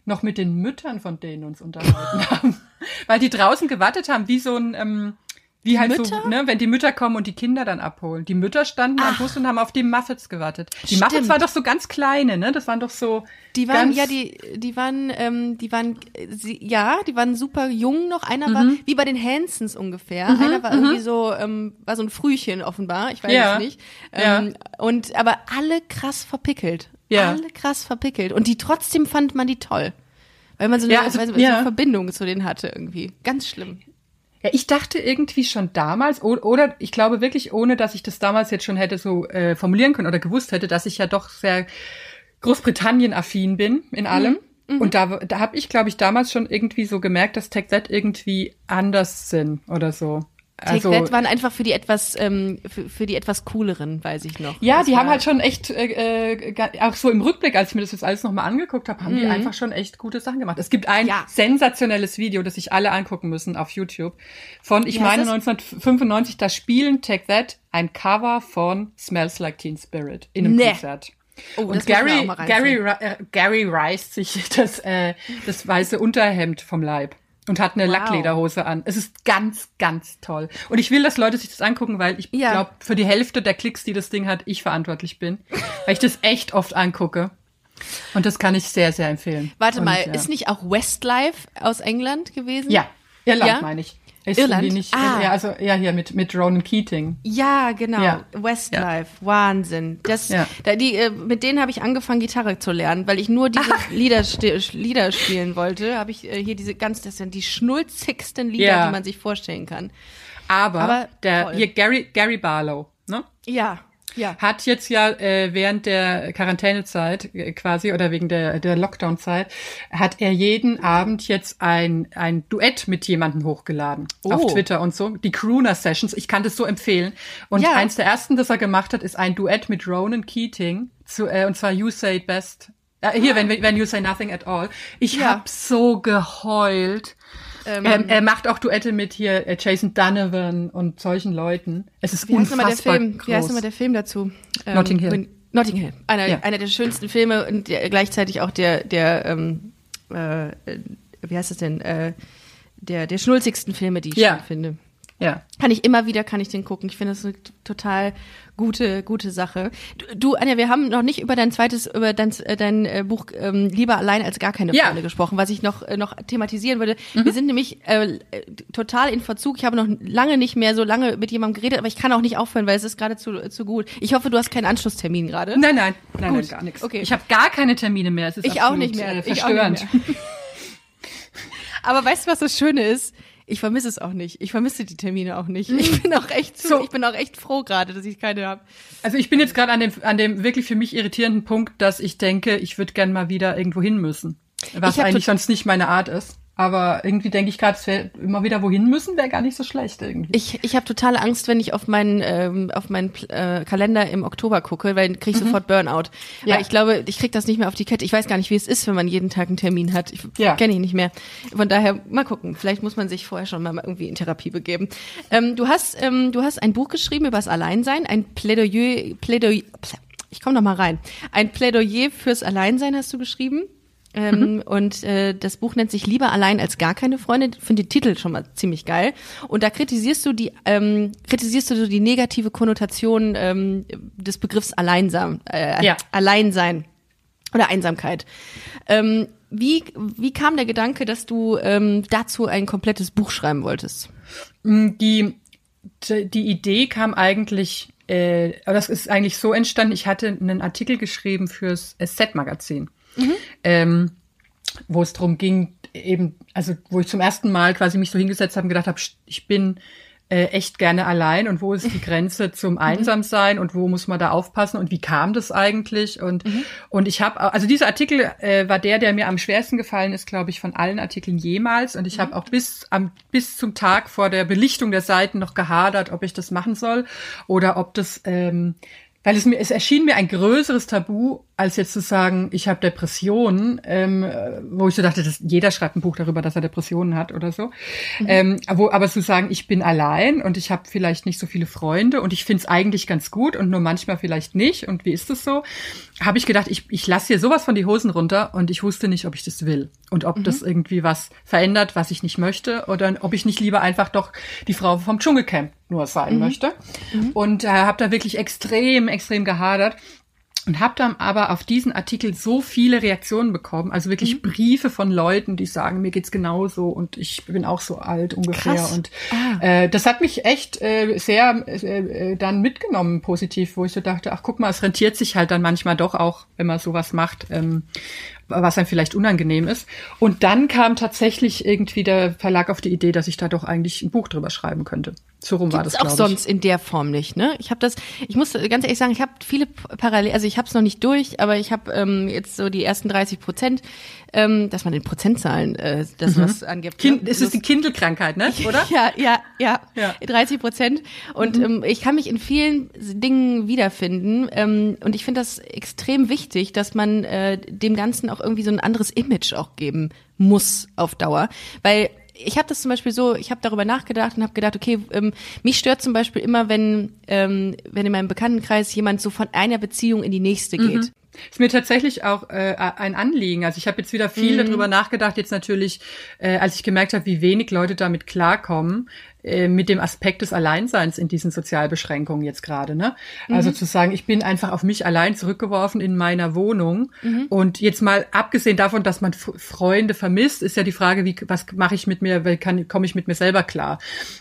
noch mit den Müttern von denen uns unterhalten haben. Weil die draußen gewartet haben, wie so ein, ähm, wie halt Mütter? so, ne, wenn die Mütter kommen und die Kinder dann abholen. Die Mütter standen am Bus und haben auf die Muffets gewartet. Die Stimmt. Muffets waren doch so ganz kleine, ne? Das waren doch so. Die waren, ja, die, die waren, ähm, die waren, äh, sie, ja, die waren super jung noch. Einer war Mhm. wie bei den Hansons ungefähr. Einer war irgendwie so, ähm, war so ein Frühchen offenbar. Ich weiß Ja. es nicht. Ja. Ähm, Und aber alle krass verpickelt. Ja. Alle krass verpickelt. Und die trotzdem fand man die toll. Weil man so eine, Ja, also, weil so ja. eine Verbindung zu denen hatte irgendwie. Ganz schlimm. Ja, ich dachte irgendwie schon damals, oder ich glaube wirklich, ohne dass ich das damals jetzt schon hätte so äh, formulieren können oder gewusst hätte, dass ich ja doch sehr Großbritannien-affin bin in allem. Und da, da habe ich, glaube ich, damals schon irgendwie so gemerkt, dass Tech Z irgendwie anders sind oder so. Take Also, That waren einfach für die etwas, ähm, für, für die etwas cooleren, weiß ich noch. ja, Das die war- haben halt schon echt, äh, äh, auch so im Rückblick, als ich mir das jetzt alles nochmal angeguckt habe, haben die einfach schon echt gute Sachen gemacht. Es gibt ein Ja. sensationelles Video, das sich alle angucken müssen auf YouTube. Von, ich heißt meine, das? 1995, da spielen Take That ein Cover von Smells Like Teen Spirit in einem Nee. Konzert. Oh, Und Gary, Gary, äh, Gary reißt sich das, äh, das weiße Unterhemd vom Leib und hat eine Wow. Lacklederhose an. Es ist ganz, ganz toll. Und ich will, dass Leute sich das angucken, weil ich Ja. glaube, für die Hälfte der Klicks, die das Ding hat, ich verantwortlich bin. weil ich das echt oft angucke. Und das kann ich sehr, sehr empfehlen. Warte und, mal, ja. ist nicht auch Westlife aus England gewesen? Ja, Irland Ja? meine ich. Ist Irland? Nicht, Ah. Ja, also, ja, hier mit, mit Ronan Keating. Ja, genau. Ja. Westlife, Wahnsinn. Das, Ja. da, die, äh, mit denen habe ich angefangen, Gitarre zu lernen, weil ich nur diese Lieder, sti- Lieder spielen wollte. Habe ich äh, hier diese ganz, das sind die schnulzigsten Lieder, Ja. die man sich vorstellen kann. Aber, Aber der, toll. hier Gary, Gary Barlow, ne? Ja, ja. hat jetzt ja äh, während der Quarantänezeit äh, quasi oder wegen der, der Lockdown-Zeit, hat er jeden Abend jetzt ein, ein Duett mit jemandem hochgeladen Oh. auf Twitter und so. Die Crooner-Sessions, ich kann das so empfehlen. Und Ja. eins der ersten, das er gemacht hat, ist ein Duett mit Ronan Keating, zu, äh, und zwar You Say It Best. Äh, hier, wenn, wenn You Say Nothing at All. Ich Ja. hab so geheult. Ähm, er macht auch Duette mit hier äh, Jason Donovan und solchen Leuten. Es ist Wie heißt unfassbar nochmal der Film? groß. Wie heißt nochmal der Film dazu? Ähm, Notting Hill. wenn- Notting Hill. Einer, Ja. einer der schönsten Filme und der, gleichzeitig auch der, der, ähm, äh, äh, wie heißt das denn? Äh, der, der schnulzigsten Filme, die ich Ja. finde. Ja. Kann ich immer wieder, kann ich den gucken. Ich finde das eine total gute, gute Sache. Du, du, Anja, wir haben noch nicht über dein zweites, über dein, äh, dein äh, Buch ähm, Lieber allein als gar keine Ja. Freunde gesprochen, was ich noch, äh, noch thematisieren würde. Wir sind nämlich äh, total in Verzug. Ich habe noch lange nicht mehr so lange mit jemandem geredet, aber ich kann auch nicht aufhören, weil es ist gerade zu, zu gut. Ich hoffe, du hast keinen Anschlusstermin gerade. Nein, nein, nein, Gut. nein gar nichts. Okay. Ich habe gar keine Termine mehr. Es ist Ich auch nicht mehr. Äh, Ich auch nicht verstörend. mehr. Aber weißt du, was das Schöne ist? Ich vermisse es auch nicht. Ich vermisse die Termine auch nicht. Ich bin auch echt So. ich bin auch echt froh gerade, dass ich keine habe. Also ich bin jetzt gerade an dem, an dem wirklich für mich irritierenden Punkt, dass ich denke, ich würde gern mal wieder irgendwo hin müssen. Was eigentlich sonst nicht meine Art ist. Aber irgendwie denke ich gerade, es wäre immer wieder wohin müssen, wäre gar nicht so schlecht irgendwie. Ich, ich habe totale Angst, wenn ich auf meinen ähm, auf meinen äh, Kalender im Oktober gucke, weil dann krieg ich sofort Burnout. Ja. Weil ich glaube, ich krieg das nicht mehr auf die Kette. Ich weiß gar nicht, wie es ist, wenn man jeden Tag einen Termin hat. Ich Ja. kenne ich nicht mehr. Von daher mal gucken. Vielleicht muss man sich vorher schon mal irgendwie in Therapie begeben. Ähm, du hast ähm, du hast ein Buch geschrieben über das Alleinsein, ein Plädoyer Plädoyer. Ich komme noch mal rein. Ein Plädoyer fürs Alleinsein hast du geschrieben. Ähm, Und äh, das Buch nennt sich Lieber allein als gar keine Freunde. Ich finde den Titel schon mal ziemlich geil. Und da kritisierst du die, ähm, kritisierst du so die negative Konnotation ähm, des Begriffs Alleinsam, äh, Ja. Alleinsein. oder Einsamkeit. Ähm, wie, wie kam der Gedanke, dass du ähm, dazu ein komplettes Buch schreiben wolltest? Die, die Idee kam eigentlich, äh, das ist eigentlich so entstanden, ich hatte einen Artikel geschrieben fürs Set-Magazin, mhm. ähm, wo es darum ging, eben, also wo ich zum ersten Mal quasi mich so hingesetzt habe und gedacht habe, ich bin äh, echt gerne allein und wo ist die Grenze zum mhm. Einsamsein und wo muss man da aufpassen und wie kam das eigentlich und mhm. und ich habe also dieser Artikel äh, war der der mir am schwersten gefallen ist glaube ich von allen Artikeln jemals und ich mhm. habe auch bis am bis zum Tag vor der Belichtung der Seiten noch gehadert ob ich das machen soll oder ob das ähm, weil es mir es erschien mir ein größeres Tabu als jetzt zu sagen, ich habe Depressionen, ähm, wo ich so dachte, dass jeder schreibt ein Buch darüber, dass er Depressionen hat oder so. Mhm. Ähm, wo, aber zu sagen, ich bin allein und ich habe vielleicht nicht so viele Freunde und ich finde es eigentlich ganz gut und nur manchmal vielleicht nicht und wie ist das so, habe ich gedacht, ich, ich lasse hier sowas von die Hosen runter und ich wusste nicht, ob ich das will und ob mhm. das irgendwie was verändert, was ich nicht möchte oder ob ich nicht lieber einfach doch die Frau vom Dschungelcamp nur sein mhm. möchte. Mhm. Und äh, habe da wirklich extrem, extrem gehadert und habe dann aber auf diesen Artikel so viele Reaktionen bekommen, also wirklich mhm. Briefe von Leuten, die sagen, mir geht's genauso und ich bin auch so alt ungefähr Krass. und ah. äh, das hat mich echt äh, sehr äh, dann mitgenommen positiv, wo ich so dachte, ach guck mal, es rentiert sich halt dann manchmal doch auch, wenn man sowas macht. Ähm, was einem vielleicht unangenehm ist. Und dann kam tatsächlich irgendwie der Verlag auf die Idee, dass ich da doch eigentlich ein Buch drüber schreiben könnte. So rum war das auch sonst in der Form nicht, ne? Ich habe das, ich muss ganz ehrlich sagen, ich habe viele parallel, also ich habe es noch nicht durch, aber ich habe ähm, jetzt so die ersten 30 Prozent, ähm, dass man in Prozentzahlen äh, das mhm. was angibt. Kind, ne? Ist es die Kindelkrankheit, ne? Oder? ja, ja, ja, ja. 30 Prozent. Und mhm. ähm, ich kann mich in vielen Dingen wiederfinden. Ähm, und ich finde das extrem wichtig, dass man äh, dem Ganzen auch irgendwie so ein anderes Image auch geben muss auf Dauer, weil ich habe das zum Beispiel so, ich habe darüber nachgedacht und habe gedacht, okay, ähm, mich stört zum Beispiel immer, wenn, ähm, wenn in meinem Bekanntenkreis jemand so von einer Beziehung in die nächste geht. Mhm. Ist mir tatsächlich auch äh, ein Anliegen. Also ich habe jetzt wieder viel mhm. darüber nachgedacht, jetzt natürlich, äh, als ich gemerkt habe, wie wenig Leute damit klarkommen, äh, mit dem Aspekt des Alleinseins in diesen Sozialbeschränkungen jetzt gerade. Ne? Also mhm. zu sagen, ich bin einfach auf mich allein zurückgeworfen in meiner Wohnung. Mhm. Und jetzt mal abgesehen davon, dass man Freunde vermisst, ist ja die Frage, wie was mache ich mit mir, komme ich mit mir selber klar?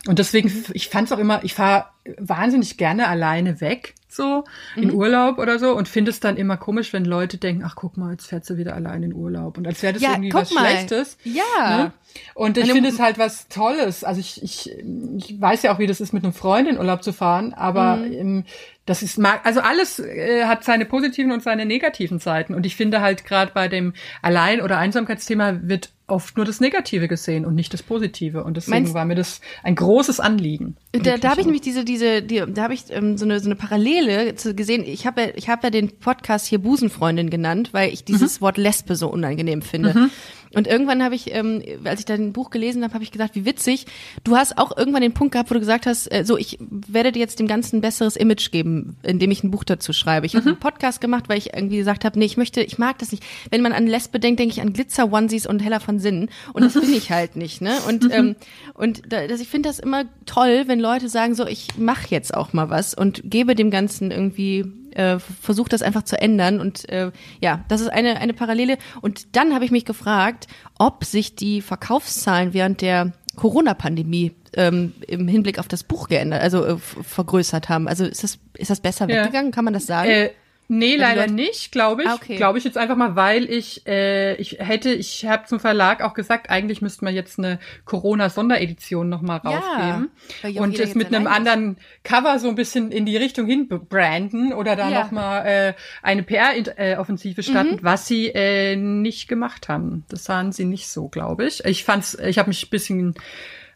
Und deswegen, ich fand es auch immer, ich fahre wahnsinnig gerne alleine weg so mhm. in Urlaub oder so und finde es dann immer komisch, wenn Leute denken, ach guck mal, jetzt fährt sie wieder allein in Urlaub und als wäre das ja, irgendwie was mal. Schlechtes. Ja. Ne? Und ich finde es halt was Tolles. Also ich, ich, ich weiß ja auch, wie das ist, mit einem Freund in Urlaub zu fahren, aber mhm. Das ist also alles äh, hat seine positiven und seine negativen Seiten. Und ich finde halt gerade bei dem Allein- oder Einsamkeitsthema wird oft nur das Negative gesehen und nicht das Positive. Und deswegen Meinst, war mir das ein großes Anliegen. Da, da habe ich nämlich diese, diese, die, da habe ich ähm, so eine so eine Parallele zu, gesehen. Ich habe ja, ich habe ja den Podcast hier Busenfreundin genannt, weil ich dieses mhm. Wort Lesbe so unangenehm finde. Mhm. Und irgendwann habe ich, ähm, als ich dein Buch gelesen habe, habe ich gesagt, wie witzig. Du hast auch irgendwann den Punkt gehabt, wo du gesagt hast, äh, so ich werde dir jetzt dem Ganzen ein besseres Image geben, indem ich ein Buch dazu schreibe. Ich mhm. habe einen Podcast gemacht, weil ich irgendwie gesagt habe, nee, ich möchte, ich mag das nicht. Wenn man an Lesbe denkt, denke ich an Glitzer Onesies und Heller von Sinnen. Und das bin ich halt nicht, ne? Und mhm. ähm, und da, das, ich finde das immer toll, wenn Leute sagen, so ich mache jetzt auch mal was und gebe dem Ganzen irgendwie äh, versucht das einfach zu ändern. Und äh, ja, das ist eine, eine Parallele. Und dann habe ich mich gefragt, ob sich die Verkaufszahlen während der Corona-Pandemie ähm, im Hinblick auf das Buch geändert, also äh, vergrößert haben. Also ist das, ist das besser ja. weggegangen? Kann man das sagen? Äh, Nee, leider nicht, glaube ich. Ah, okay. Glaube ich jetzt einfach mal, weil ich äh, ich hätte, ich habe zum Verlag auch gesagt, eigentlich müsste man jetzt eine Corona-Sonderedition nochmal rausgeben ja, und es mit einem anderen Cover so ein bisschen in die Richtung hin branden oder da ja. nochmal äh, eine PR-Offensive starten, mhm. was sie äh, nicht gemacht haben. Das sahen sie nicht so, glaube ich. Ich fand's, ich habe mich ein bisschen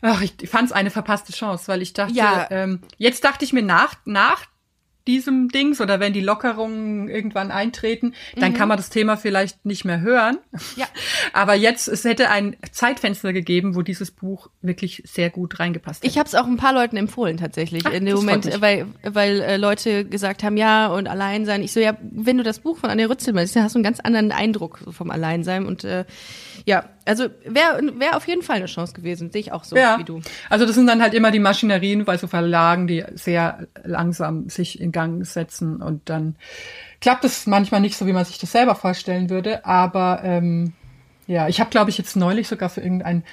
Ach, ich fand's eine verpasste Chance, weil ich dachte, ja. ähm, jetzt dachte ich mir nach, nach diesem Dings oder wenn die Lockerungen irgendwann eintreten, dann mhm. kann man das Thema vielleicht nicht mehr hören. Ja. Aber jetzt, es hätte ein Zeitfenster gegeben, wo dieses Buch wirklich sehr gut reingepasst hätte. Ich habe es auch ein paar Leuten empfohlen tatsächlich Ach, in dem Moment, weil weil äh, Leute gesagt haben, ja und Alleinsein. Ich so ja, wenn du das Buch von Anne Rützel meinst, dann hast du einen ganz anderen Eindruck vom Alleinsein und äh, Ja, also wäre wär auf jeden Fall eine Chance gewesen, sehe ich auch so ja. wie du. Also das sind dann halt immer die Maschinerien bei so Verlagen, die sehr langsam sich in Gang setzen und dann klappt es manchmal nicht so, wie man sich das selber vorstellen würde. Aber ähm, ja, ich habe, glaube ich, jetzt neulich sogar für irgendein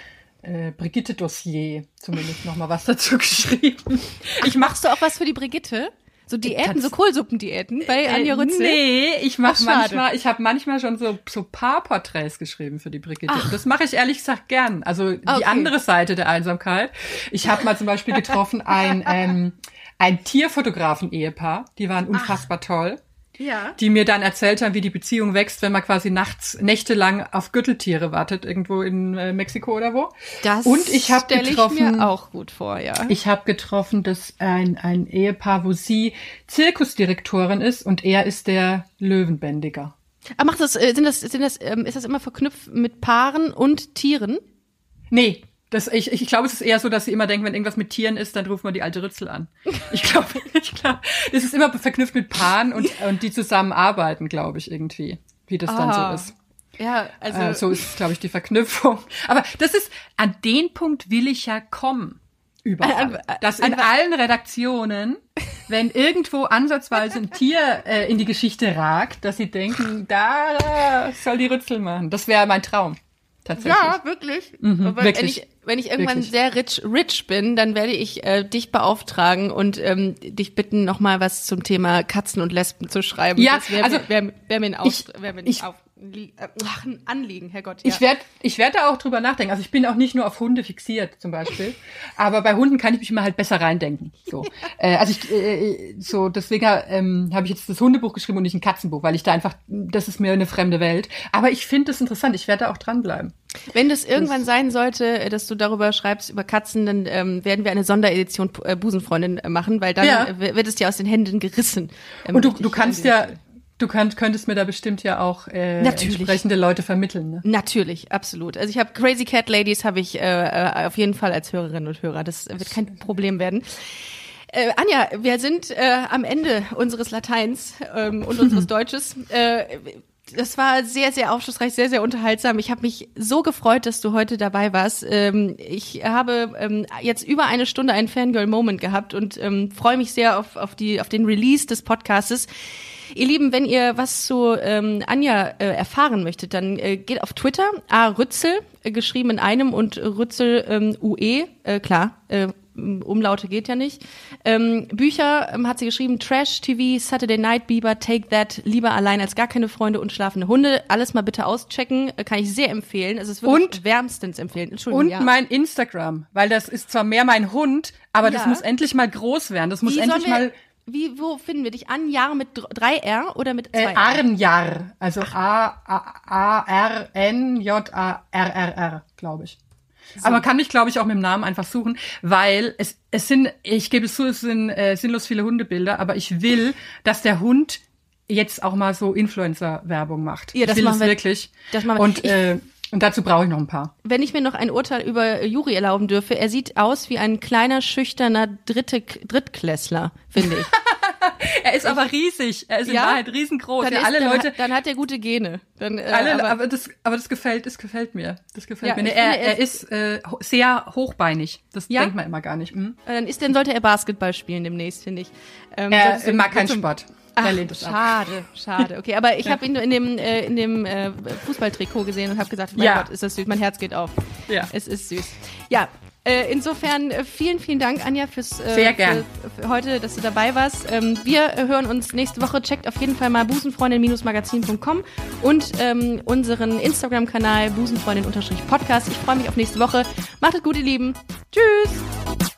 äh, Brigitte-Dossier zumindest noch mal was dazu geschrieben. Ich machst du auch was für die Brigitte? So Diäten, so Kohlsuppendiäten bei Anja Rützel? Nee, ich mache Ach, manchmal, ich habe manchmal schon so so Paarporträts geschrieben für die Brigitte. Und das mache ich ehrlich gesagt gern. Also die Okay. andere Seite der Einsamkeit. Ich habe mal zum Beispiel getroffen ein ähm, ein Tierfotografen-Ehepaar. Die waren unfassbar toll. Ja. Die mir dann erzählt haben, wie die Beziehung wächst, wenn man quasi nachts nächtelang auf Gürteltiere wartet, irgendwo in äh, Mexiko oder wo. Das Und ich habe stelle ich getroffen, mir auch gut vor, ja. ich habe getroffen, dass ein, ein Ehepaar, wo sie Zirkusdirektorin ist und er ist der Löwenbändiger. Aber macht das, äh, sind das, sind das, ähm, ist das immer verknüpft mit Paaren und Tieren? Nee, das, ich, ich glaube, es ist eher so, dass sie immer denken, wenn irgendwas mit Tieren ist, dann ruft man die alte Rützel an. Ich glaube, ich glaube, das ist immer verknüpft mit Paaren und, und die zusammenarbeiten, glaube ich, irgendwie, wie das dann Ah. so ist. Ja, also. Äh, so ist, glaube ich, die Verknüpfung. Aber das ist, an den Punkt will ich ja kommen. Überall. An- an- Dass in allen Redaktionen, wenn irgendwo ansatzweise ein Tier äh, in die Geschichte ragt, dass sie denken, da soll die Rützel machen. Das wäre mein Traum. Tatsächlich. Ja, wirklich. Aber wenn, wirklich. ich, wenn ich irgendwann Wirklich. sehr rich, rich bin, dann werde ich äh, dich beauftragen und ähm, dich bitten, nochmal was zum Thema Katzen und Lesben zu schreiben. Ja, das wäre also mir, wär, wär mir ein, Aus, ich- wär mir ein, ich- auf, ach, ein Anliegen, Herrgott. Ja. Ich werde ich werd da auch drüber nachdenken. Also ich bin auch nicht nur auf Hunde fixiert zum Beispiel, aber bei Hunden kann ich mich immer halt besser reindenken. So, äh, also ich äh, so deswegen ähm, habe ich jetzt das Hundebuch geschrieben und nicht ein Katzenbuch, weil ich da einfach das ist mir eine fremde Welt. Aber ich finde das interessant. Ich werde da auch dranbleiben. Wenn das irgendwann sein sollte, äh, dass du darüber schreibst, über Katzen, dann ähm, werden wir eine Sonderedition äh, Busenfreundin äh, machen, weil dann Ja. äh, wird es dir aus den Händen gerissen. Ähm, Und du, du kannst ja. Du könnt, könntest mir da bestimmt ja auch äh, Natürlich. entsprechende Leute vermitteln. Ne? Natürlich, absolut. Also ich habe Crazy Cat Ladies habe ich äh, äh, auf jeden Fall als Hörerinnen und Hörer. Das wird kein Problem werden. Äh, Anja, wir sind äh, am Ende unseres Lateins ähm, und unseres Deutsches. Äh, das war sehr, sehr aufschlussreich, sehr, sehr unterhaltsam. Ich habe mich so gefreut, dass du heute dabei warst. Ähm, ich habe ähm, jetzt über eine Stunde einen Fangirl-Moment gehabt und ähm, freue mich sehr auf, auf, die, auf den Release des Podcastes. Ihr Lieben, wenn ihr was zu ähm, Anja äh, erfahren möchtet, dann äh, geht auf Twitter, A. Rützel, äh, geschrieben in einem und Rützel ähm, UE, äh, klar, äh, Umlaute geht ja nicht. Ähm, Bücher ähm, hat sie geschrieben, Trash TV, Saturday Night Bieber, Take That, Lieber allein als gar keine Freunde und schlafende Hunde. Alles mal bitte auschecken, äh, kann ich sehr empfehlen. Es ist wirklich Und- wärmstens empfehlen. Entschuldigung, Und ja. mein Instagram, weil das ist zwar mehr mein Hund, aber das Ja. muss endlich mal groß werden. Das muss wie endlich mal wie, wo finden wir dich? Anjar mit dr- drei R oder mit zwei Äh, R? Arnjar, also A, A, A, R, N, J, A, R, R, R, glaube ich. Aber man kann mich, glaube ich, auch mit dem Namen einfach suchen, weil es, es sind, ich gebe es zu, es sind äh, sinnlos viele Hundebilder, aber ich will, dass der Hund jetzt auch mal so Influencer-Werbung macht. Ja, das ich will machen es wir- wirklich. das machen wir. Und, äh, und dazu brauche ich noch ein paar. wenn ich mir noch ein Urteil über Juri erlauben dürfe, er sieht aus wie ein kleiner, schüchterner Dritte, Drittklässler, finde ich. Er ist aber riesig. Er ist in Ja? Wahrheit riesengroß. Dann, Ja, ist, alle dann, Leute, hat, dann hat er gute Gene. Dann, äh, alle, aber, aber, das, aber das gefällt, das gefällt mir. Das gefällt Ja, mir. Ich er, er er ist äh, sehr hochbeinig. Das Ja? denkt man immer gar nicht. Hm? dann ist, dann sollte er Basketball spielen demnächst, finde ich. Ähm, Er mag keinen Sport. Ach, schade, schade. Okay, aber ich habe ihn nur in dem äh, in dem äh, Fußballtrikot gesehen und habe gesagt, mein Ja. Gott, ist das süß, mein Herz geht auf. Ja. Es ist süß. Ja, äh, insofern äh, vielen, vielen Dank, Anja, fürs äh, Sehr gern. Für, für heute, dass du dabei warst. Ähm, wir hören uns nächste Woche. Checkt auf jeden Fall mal busenfreundin-magazin.com und ähm, unseren Instagram-Kanal busenfreundin-podcast. Ich freue mich auf nächste Woche. Macht es gut, ihr Lieben. Tschüss.